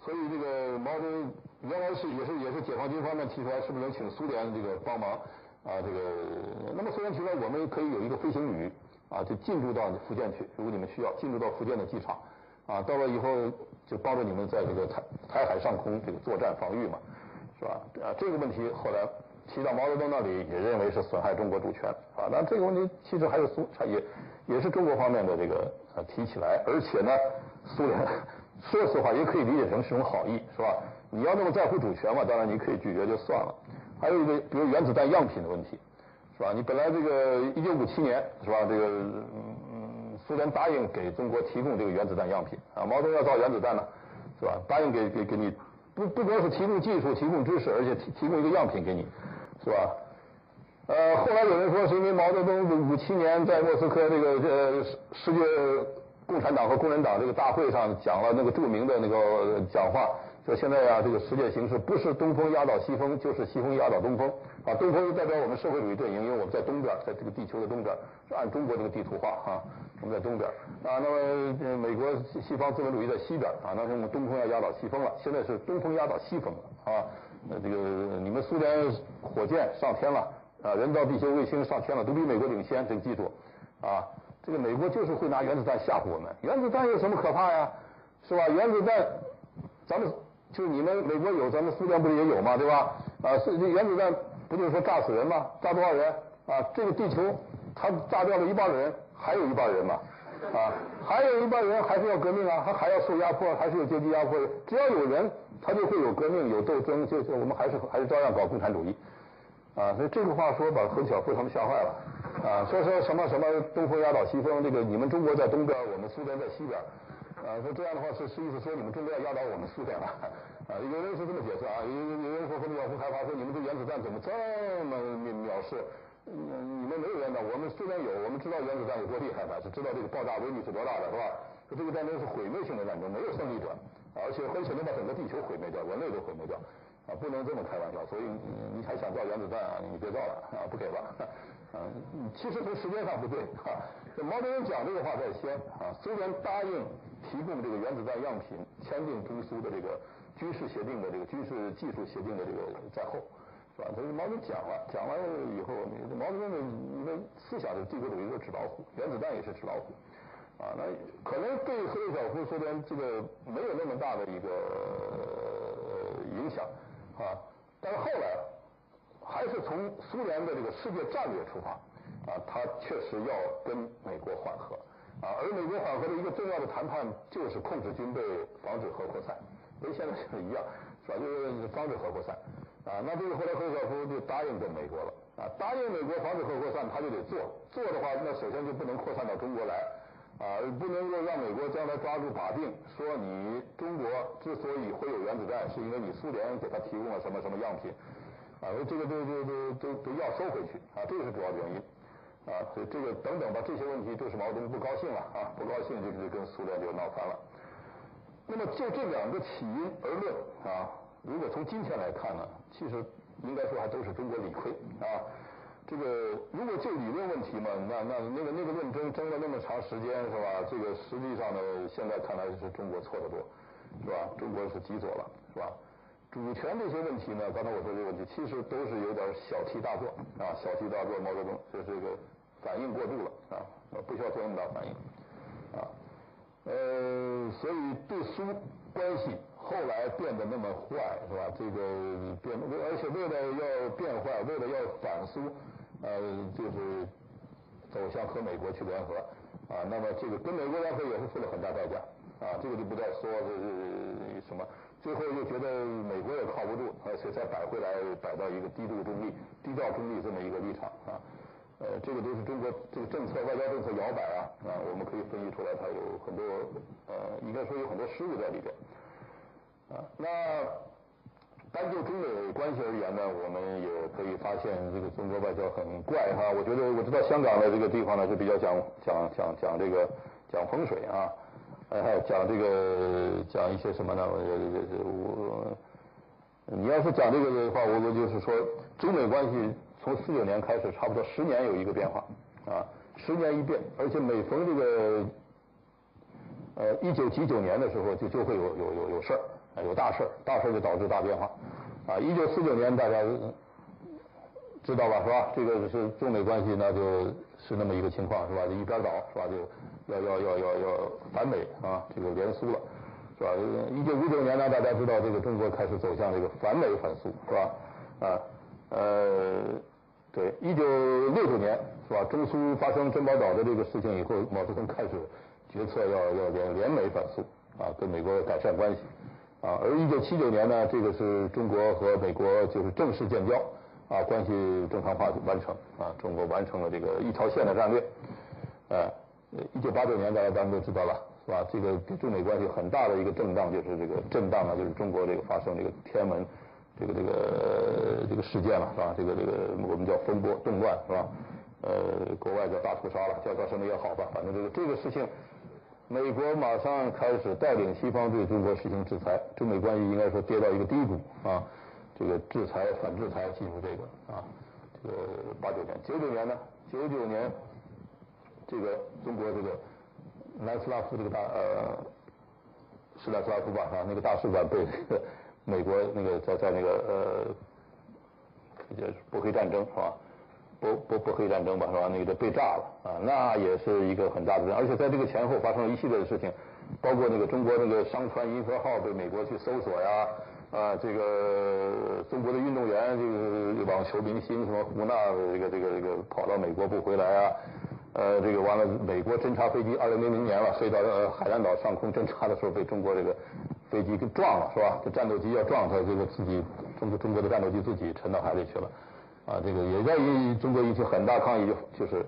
所以这个毛泽东原来是也是也是解放军方面提出来，是不是能请苏联这个帮忙啊？这个那么苏联提出来，我们可以有一个飞行旅啊，就进驻到福建去，如果你们需要进驻到福建的机场啊，到了以后就帮助你们在这个台台海上空这个作战防御嘛。是吧？啊，这个问题后来提到毛泽东那里，也认为是损害中国主权啊。那这个问题其实还是苏，也也是中国方面的这个呃提起来，而且呢，苏联说实话也可以理解成是种好意，是吧？你要那么在乎主权嘛，当然你可以拒绝就算了。还有一个，比如原子弹样品的问题，是吧？你本来这个一九五七年，是吧？这个嗯，苏联答应给中国提供这个原子弹样品啊，毛泽东要造原子弹呢，是吧？答应给给给你，不不光是提供技术、提供知识，而且提提供一个样品给你，是吧？呃，后来有人说是因为毛泽东五七年在莫斯科这个呃世界共产党和工人党这个大会上讲了那个著名的那个讲话。说现在、啊，这个世界形势不是东风压倒西风，就是西风压倒东风。啊，东风代表我们社会主义阵营，因为我们在东边，在这个地球的东边，按中国这个地图画、啊，我们在东边。啊，那么美国西方资本主义在西边。啊，那是我们东风要压倒西风了。现在是东风压倒西风了。啊，那这个你们苏联火箭上天了，啊，人造地球卫星上天了，都比美国领先。这个记住，啊，这个美国就是会拿原子弹吓唬我们。原子弹有什么可怕呀？是吧？原子弹，咱们。就你们美国有，咱们苏联不是也有吗？对吧？啊，是这原子弹不就是说炸死人吗？炸多少人？啊，这个地球它炸掉了一半的人，还有一半人嘛？啊，还有一半人还是要革命啊，他还要受压迫，还是有阶级压迫。只要有人，他就会有革命，有斗争，就是我们还是还是照样搞共产主义。啊，所以这个话说把何巧夫他们吓坏了。啊，说说什么什么东风压倒西风，这个你们中国在东边，我们苏联在西边。啊，说这样的话是是意思说你们中国要压倒我们苏联了，啊，有人是这么解释啊，有有人说何晓夫害怕说你们这原子弹怎么这么藐视，嗯，你们没有原子弹，我们虽然有，我们知道原子弹有多厉害的，是知道这个爆炸威力是多大的，是吧？说这个战争是毁灭性的战争，没有胜利者，而且很可能把整个地球毁灭掉，人类都毁灭掉，啊，不能这么开玩笑，所以你还想造原子弹啊？你别造了啊，不给了。啊，其实从时间上不对啊。毛泽东讲这个话在先啊，苏联答应提供这个原子弹样品，签订中苏的这个军事协定的这个军事技术协定的这个在后，是吧？所以毛泽东讲了，讲完以后，毛泽东的你的思想是帝国主义是纸老虎，原子弹也是纸老虎，啊，那可能对赫鲁晓夫苏联这个没有那么大的一个影响啊，但是后来。还是从苏联的这个世界战略出发，啊，他确实要跟美国缓和，啊，而美国缓和的一个重要的谈判就是控制军备，防止核扩散，跟现在是一样，是吧？就是防止核扩散，啊，那这个后来赫鲁晓夫就答应跟美国了，啊，答应美国防止核扩散，他就得做，做的话，那首先就不能扩散到中国来，啊，不能够让美国将来抓住把柄，说你中国之所以会有原子弹，是因为你苏联给他提供了什么什么样品。啊，这个都都都都都要收回去啊，这个是主要原因啊，所以这个等等吧，这些问题都是毛泽东不高兴了啊，不高兴就是跟苏联就闹翻了。那么就这两个起因而论啊，如果从今天来看呢，其实应该说还都是中国理亏啊。这个如果就理论问题嘛，那那那个那个论争争了那么长时间是吧？这个实际上呢，现在看来是中国错得多，是吧？中国是极左了，是吧？主权这些问题呢，刚才我说这个问题，其实都是有点小题大做啊，小题大做。毛泽东就这个反应过度了啊，不需要做那么大反应啊。呃，所以对苏关系后来变得那么坏，是吧？这个变，而且为了要变坏，为了要反苏，呃，就是走向和美国去联合啊。那么这个跟美国联合也是付了很大代价啊，这个就不再说这是什么。最后又觉得美国也靠不住，而且才摆回来，摆到一个低度中立、低调中立这么一个立场啊。呃，这个都是中国这个政策、外交政策摇摆啊啊，我们可以分析出来，它有很多呃，应该说有很多失误在里边啊。那单就中美关系而言呢，我们也可以发现这个中国外交很怪哈。我觉得我知道香港的这个地方呢是比较讲讲讲讲这个讲风水啊。哎，讲这个讲一些什么呢？我我你要是讲这个的话，我我就是说，中美关系从四九年开始，差不多十年有一个变化啊，十年一变，而且每逢这个呃一九几九年的时候，就就会有有有有事儿，有大事儿，大事儿就导致大变化啊。一九四九年大家知道吧，是吧？这个是中美关系，那就是那么一个情况，是吧？就一边倒，是吧？就。要要要要要反美啊！这个联苏了，是吧？一九五九年呢，大家知道这个中国开始走向这个反美反苏，是吧？啊，呃，对，一九六九年是吧？中苏发生珍宝岛的这个事情以后，毛泽东开始决策要要联联美反苏啊，跟美国改善关系啊。而一九七九年呢，这个是中国和美国就是正式建交啊，关系正常化完成啊，中国完成了这个一条线的战略。呃，一九八九年大家当然都知道了，是吧？这个中美关系很大的一个震荡就是这个震荡啊，就是中国这个发生这个天安门这个这个这个事件了，是吧？这个这个我们叫风波动乱，是吧？呃，国外叫大屠杀了，叫叫什么也好吧，反正这个这个事情，美国马上开始带领西方对中国实行制裁，中美关系应该说跌到一个低谷啊，这个制裁反制裁进入这个啊，这个八九年，九九年呢，九九年。这个中国这个南斯拉夫这个大呃斯拉夫吧啊，那个大使馆被这个美国那个在在那个呃叫波黑战争是吧？波波波黑战争吧是吧？那个被炸了啊，那也是一个很大的，而且在这个前后发生了一系列的事情，包括那个中国那个商船银河号被美国去搜索呀啊，这个中国的运动员这个网球明星什么胡娜这个这个这个跑到美国不回来啊。呃，这个完了，美国侦察飞机二零零零年了，飞到海南岛上空侦察的时候，被中国这个飞机给撞了，是吧？这战斗机要撞它，这个自己中国中国的战斗机自己沉到海里去了，啊，这个也在于中国引起很大抗议，就是，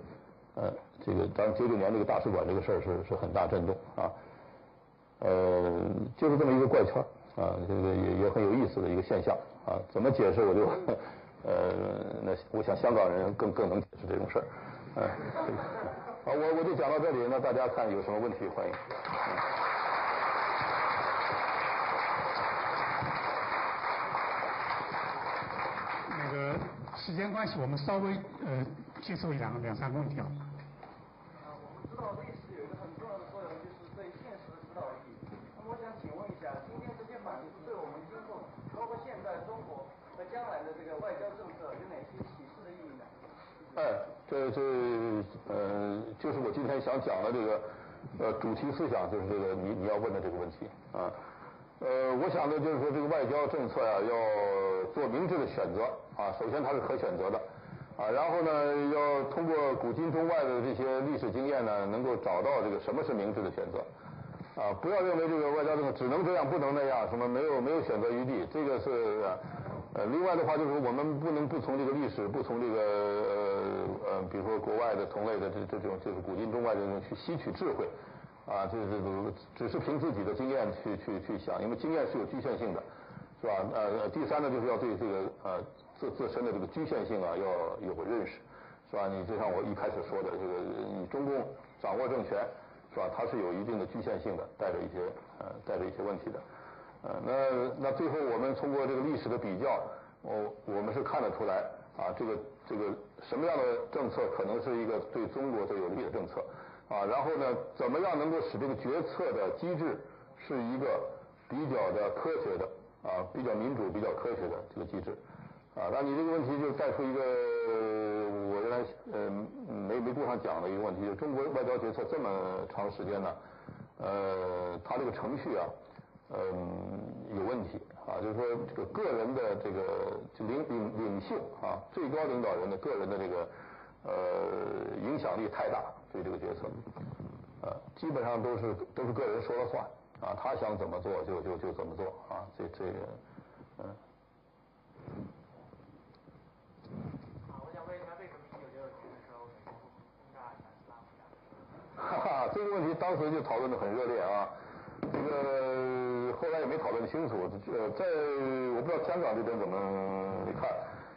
呃，这个当然九九年这个大使馆这个事儿是是很大震动啊，呃，就是这么一个怪圈啊，这个也也很有意思的一个现象啊，怎么解释我就，呃，那我想香港人更更能解释这种事儿。啊，我我就讲到这里，那大家看有什么问题，欢迎个时间关系，我们稍微呃接受两个两三个问题啊。啊，我们知道历史有一个很重要的作用，就是对现实的指导意义。那么我想请问一下，今天这些反思对我们今后，包括现在中国和将来的这个外交政策有哪些启示的意义呢？哎。这这呃，就是我今天想讲的这个呃主题思想，就是这个你你要问的这个问题啊。呃，我想呢，就是说这个外交政策呀，要做明智的选择啊。首先它是可选择的啊，然后呢，要通过古今中外的这些历史经验呢，能够找到这个什么是明智的选择啊。不要认为这个外交政策只能这样，不能那样，什么没有没有选择余地，这个是。呃，另外的话就是我们不能不从这个历史，不从这个呃呃，比如说国外的同类的这这种就是古今中外的这种去吸取智慧，啊，这这这只是凭自己的经验去去去想，因为经验是有局限性的，是吧？呃，第三呢，就是要对这个呃自自身的这个局限性啊要有个认识，是吧？你就像我一开始说的这个，你中共掌握政权，是吧？它是有一定的局限性的，带着一些呃带着一些问题的。呃，那那最后我们通过这个历史的比较，我我们是看得出来啊，这个这个什么样的政策可能是一个对中国最有利的政策啊，然后呢，怎么样能够使这个决策的机制是一个比较的科学的啊，比较民主、比较科学的这个机制啊，那你这个问题就带出一个我原来呃没没顾上讲的一个问题，就是中国外交决策这么长时间呢，呃，它这个程序啊。嗯，有问题啊，就是说这个个人的这个领领领袖啊，最高领导人的个人的这个呃影响力太大，对这个决策，呃，基本上都是都是个人说了算啊，他想怎么做就就就怎么做啊，这这个嗯。好，我想问一下，为什么一九六九年的时候美国轰炸南斯拉夫？哈哈，这个问题当时就讨论的很热烈啊，这个。后来也没讨论清楚，呃，在我不知道香港这边怎么看，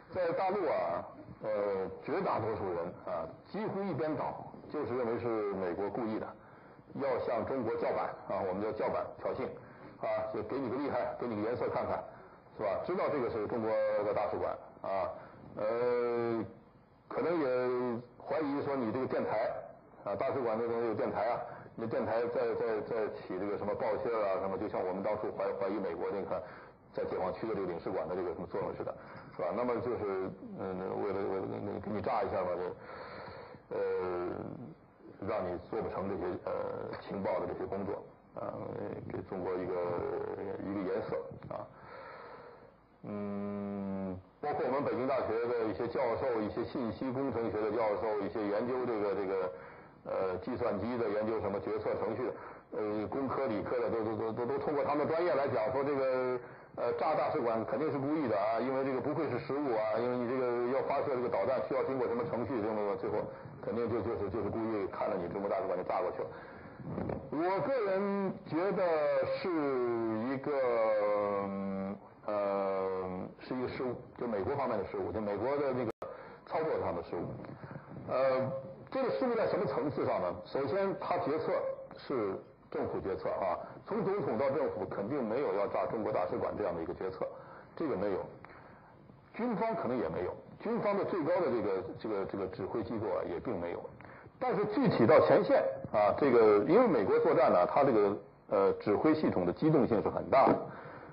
在大陆啊，呃，绝大多数人啊，几乎一边倒，就是认为是美国故意的，要向中国叫板啊，我们叫叫板挑衅，啊，就给你个厉害，给你个颜色看看，是吧？知道这个是中国的大使馆啊，呃，可能也怀疑说你这个电台啊，大使馆那边有电台啊。那电台在在在起这个什么报信啊什么，就像我们当初怀怀疑美国那个在解放区的这个领事馆的这个什么作用似的，是吧？那么就是嗯，为了为了给你炸一下嘛，这呃让你做不成这些呃情报的这些工作呃，给中国一个一个颜色啊。嗯，包括我们北京大学的一些教授，一些信息工程学的教授，一些研究这个这个呃计算机的研究什么决策程序，呃，工科理科的都都都都都通过他们专业来讲说这个呃炸大使馆肯定是故意的啊，因为这个不会是失误啊，因为你这个要发射这个导弹需要经过什么程序，这么最后肯定就就是就是故意看了你中国大使馆就炸过去了。我个人觉得是一个。呃，是一个失误，就美国方面的失误，就美国的那个操作上的失误。呃，这个失误在什么层次上呢？首先，他决策是政府决策啊，从总统到政府肯定没有要炸中国大使馆这样的一个决策，这个没有。军方可能也没有，军方的最高的这个这个这个指挥机构啊也并没有。但是具体到前线啊，这个因为美国作战呢，它这个呃指挥系统的机动性是很大的。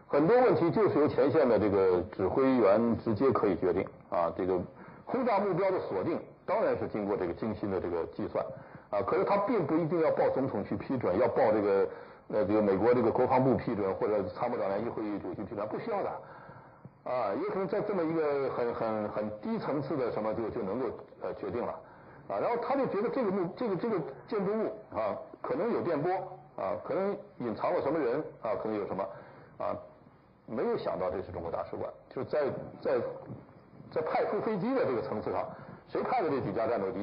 很多问题就是由前线的这个指挥员直接可以决定啊，这个轰炸目标的锁定当然是经过这个精心的这个计算啊，可是他并不一定要报总统去批准，要报这个呃这个美国这个国防部批准或者参谋长联席会议主席批准，不需要的啊，也可能在这么一个很很很低层次的什么就就能够呃决定了啊，然后他就觉得这个目这个这个建筑物啊可能有电波啊，可能隐藏了什么人啊，可能有什么啊。没有想到这是中国大使馆，就在在在派出飞机的这个层次上，谁派的这几架战斗机，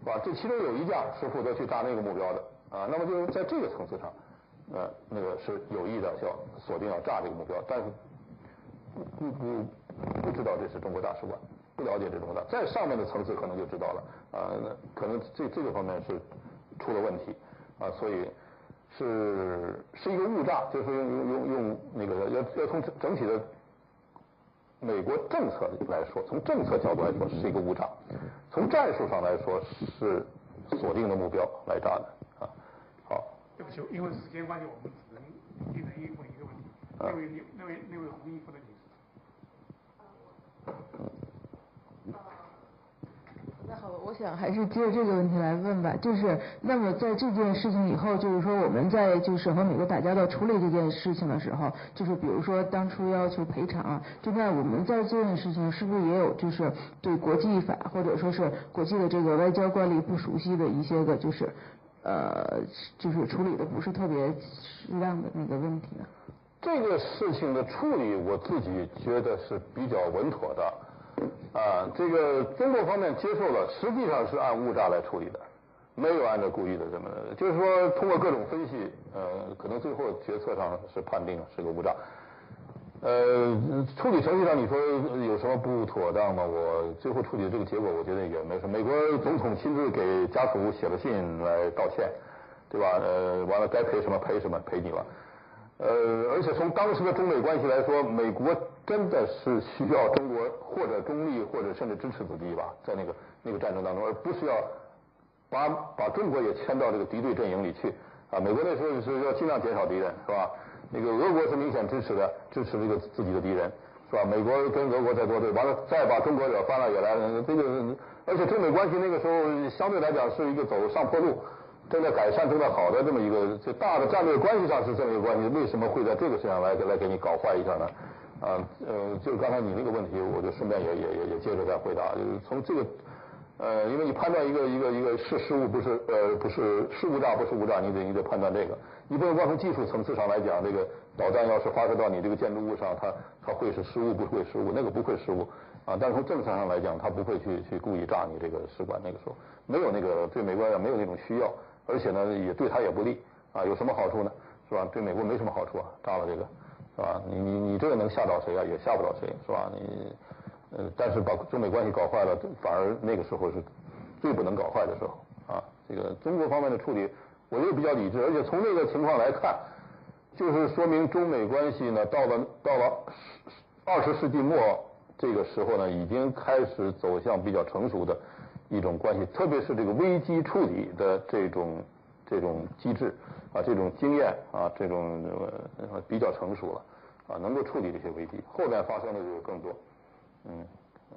是吧？这其中有一架是负责去炸那个目标的啊。那么就是在这个层次上，呃，那个是有意的要锁定要炸这个目标，但是不不不知道这是中国大使馆，不了解这种的，在上面的层次可能就知道了啊。那可能这这个方面是出了问题啊，所以。是是一个误炸，就是用用用用那个要要从整体的美国政策来说，从政策角度来说是一个误炸，从战术上来说是锁定的目标来炸的啊。好，对不起，因为时间关系，我们只能一人一问一个问题。那位那位那位红衣服的女士。那好，我想还是接着这个问题来问吧。就是，那么在这件事情以后，就是说我们在就是和美国打交道处理这件事情的时候，就是比如说当初要求赔偿，就那我们在这件事情是不是也有就是对国际法或者说是国际的这个外交惯例不熟悉的一些个就是，呃，就是处理的不是特别适当的那个问题呢？这个事情的处理，我自己觉得是比较稳妥的。啊，这个中国方面接受了，实际上是按误炸来处理的，没有按照故意的这么，就是说通过各种分析，呃，可能最后决策上是判定是个误炸。呃，处理程序上你说有什么不妥当吗？我最后处理的这个结果，我觉得也没什么。美国总统亲自给家属写了信来道歉，对吧？呃，完了该赔什么赔什么，赔你了。呃，而且从当时的中美关系来说，美国真的是需要中国或者中立或者甚至支持子弟吧，在那个那个战争当中，而不是要把把中国也牵到这个敌对阵营里去啊。美国那时候是要尽量减少敌人，是吧？那个俄国是明显支持的，支持这个自己的敌人，是吧？美国跟俄国在作对，完了再把中国惹翻了也来了，这个而且中美关系那个时候相对来讲是一个走上坡路。正在改善、正在好的这么一个，这大的战略关系上是这么一个关系，为什么会在这个事上来来给你搞坏一下呢？啊，呃，就刚才你那个问题，我就顺便也也也也接着再回答，就是从这个，呃，因为你判断一个一个一个是失误不是呃不是是误炸不是误炸，你得你得判断这个，你不能光从技术层次上来讲，这个导弹要是发射到你这个建筑物上，它它会是失误不会失误，那个不会失误啊，但是从政策上来讲，它不会去去故意炸你这个使馆，那个时候没有那个对美国人没有那种需要。而且呢，也对他也不利啊，有什么好处呢？是吧？对美国没什么好处啊，炸了这个，是吧？你你你这个能吓到谁啊？也吓不到谁，是吧？你呃，但是把中美关系搞坏了，反而那个时候是最不能搞坏的时候啊。这个中国方面的处理，我又比较理智，而且从那个情况来看，就是说明中美关系呢，到了到了二十世纪末这个时候呢，已经开始走向比较成熟的。一种关系，特别是这个危机处理的这种这种机制啊，这种经验啊，这种呃比较成熟了啊，能够处理这些危机，后面发生的就更多。嗯嗯。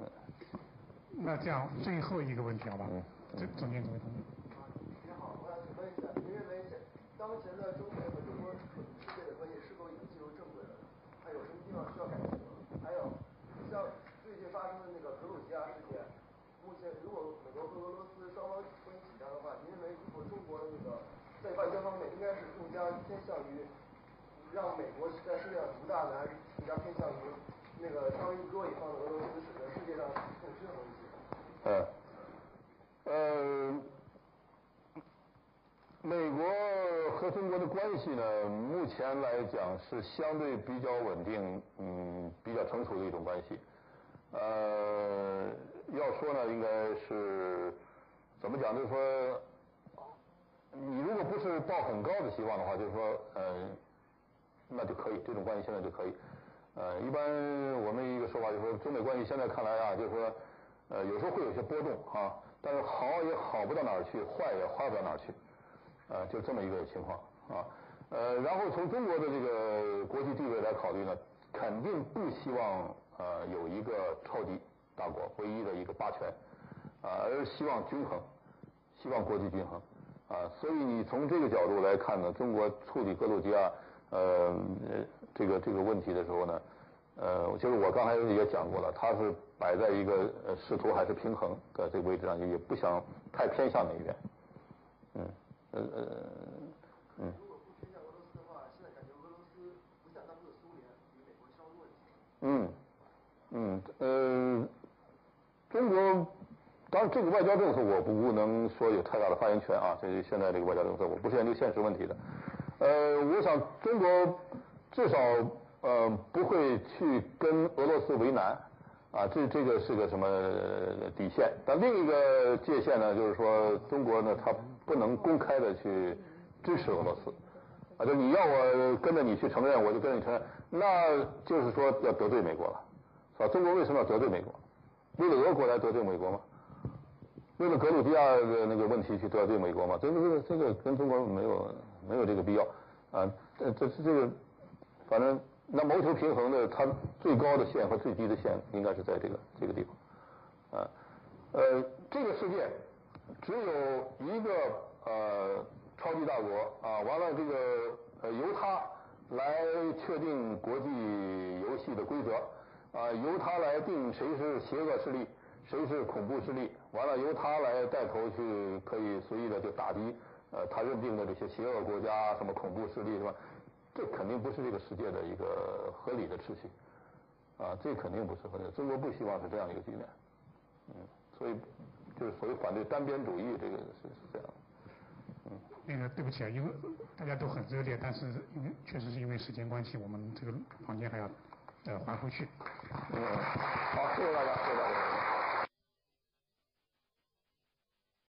那这样最后一个问题好吧？嗯。这中间这位同志。你好，我想请问一下，您认为这当前的中美和中还有什么地方需要改进？还有像最近发生的那个格鲁吉亚事件，目前如果美国和俄罗斯双方关系紧张的话，您认为如果中国的那个在外交方面应该是更加偏向于让美国在世界上独大呢，还是更加偏向于那个稍微弱一方的俄罗斯使得世界上更均衡一些？嗯，呃。美国和中国的关系呢，目前来讲是相对比较稳定，嗯，比较成熟的一种关系。呃，要说呢，应该是怎么讲？就是说，你如果不是抱很高的希望的话，就是说，呃，那就可以，这种关系现在就可以。呃，一般我们一个说法就是说，中美关系现在看来啊，就是说，呃，有时候会有些波动啊，但是好也好不到哪儿去，坏也坏不到哪儿去。呃，就这么一个情况啊，呃，然后从中国的这个国际地位来考虑呢，肯定不希望呃有一个超级大国唯一的一个霸权，啊，而希望均衡，希望国际均衡，啊，所以你从这个角度来看呢，中国处理格鲁吉亚呃这个这个问题的时候呢，呃，就是我刚才也讲过了，它是摆在一个呃试图还是平衡的这个位置上，也不想太偏向哪一边，嗯。呃呃嗯。如果不偏向俄罗斯的话，现在感觉俄罗斯不像当初的苏联与美国。嗯嗯呃，中国当然这个外交政策我不能说有太大的发言权啊，这现在这个外交政策我不是研究现实问题的。呃，我想中国至少呃不会去跟俄罗斯为难啊，这这个是个什么底线？但另一个界限呢，就是说中国呢它。不能公开的去支持俄罗斯，啊，就你要我跟着你去承认，我就跟着你承认，那就是说要得罪美国了，是吧？中国为什么要得罪美国？为了俄国来得罪美国吗？为了格鲁吉亚的那个问题去得罪美国嘛？这个这个这个跟中国没有没有这个必要，啊，这这是这个，反正那谋求平衡的，它最高的线和最低的线应该是在这个这个地方，啊，呃，这个世界。只有一个呃超级大国啊，完了这个呃由他来确定国际游戏的规则啊，由他来定谁是邪恶势力，谁是恐怖势力，完了由他来带头去可以随意的就打击呃他认定的这些邪恶国家什么恐怖势力是吧？这肯定不是这个世界的一个合理的秩序啊，这肯定不是合理的。中国不希望是这样一个局面，嗯，所以。就是所谓反对单边主义，这个是是这样。嗯，那个对不起啊，因为大家都很热烈，但是因为确实是因为时间关系，我们这个房间还要呃还回去。嗯，好，谢谢大家，谢谢大家。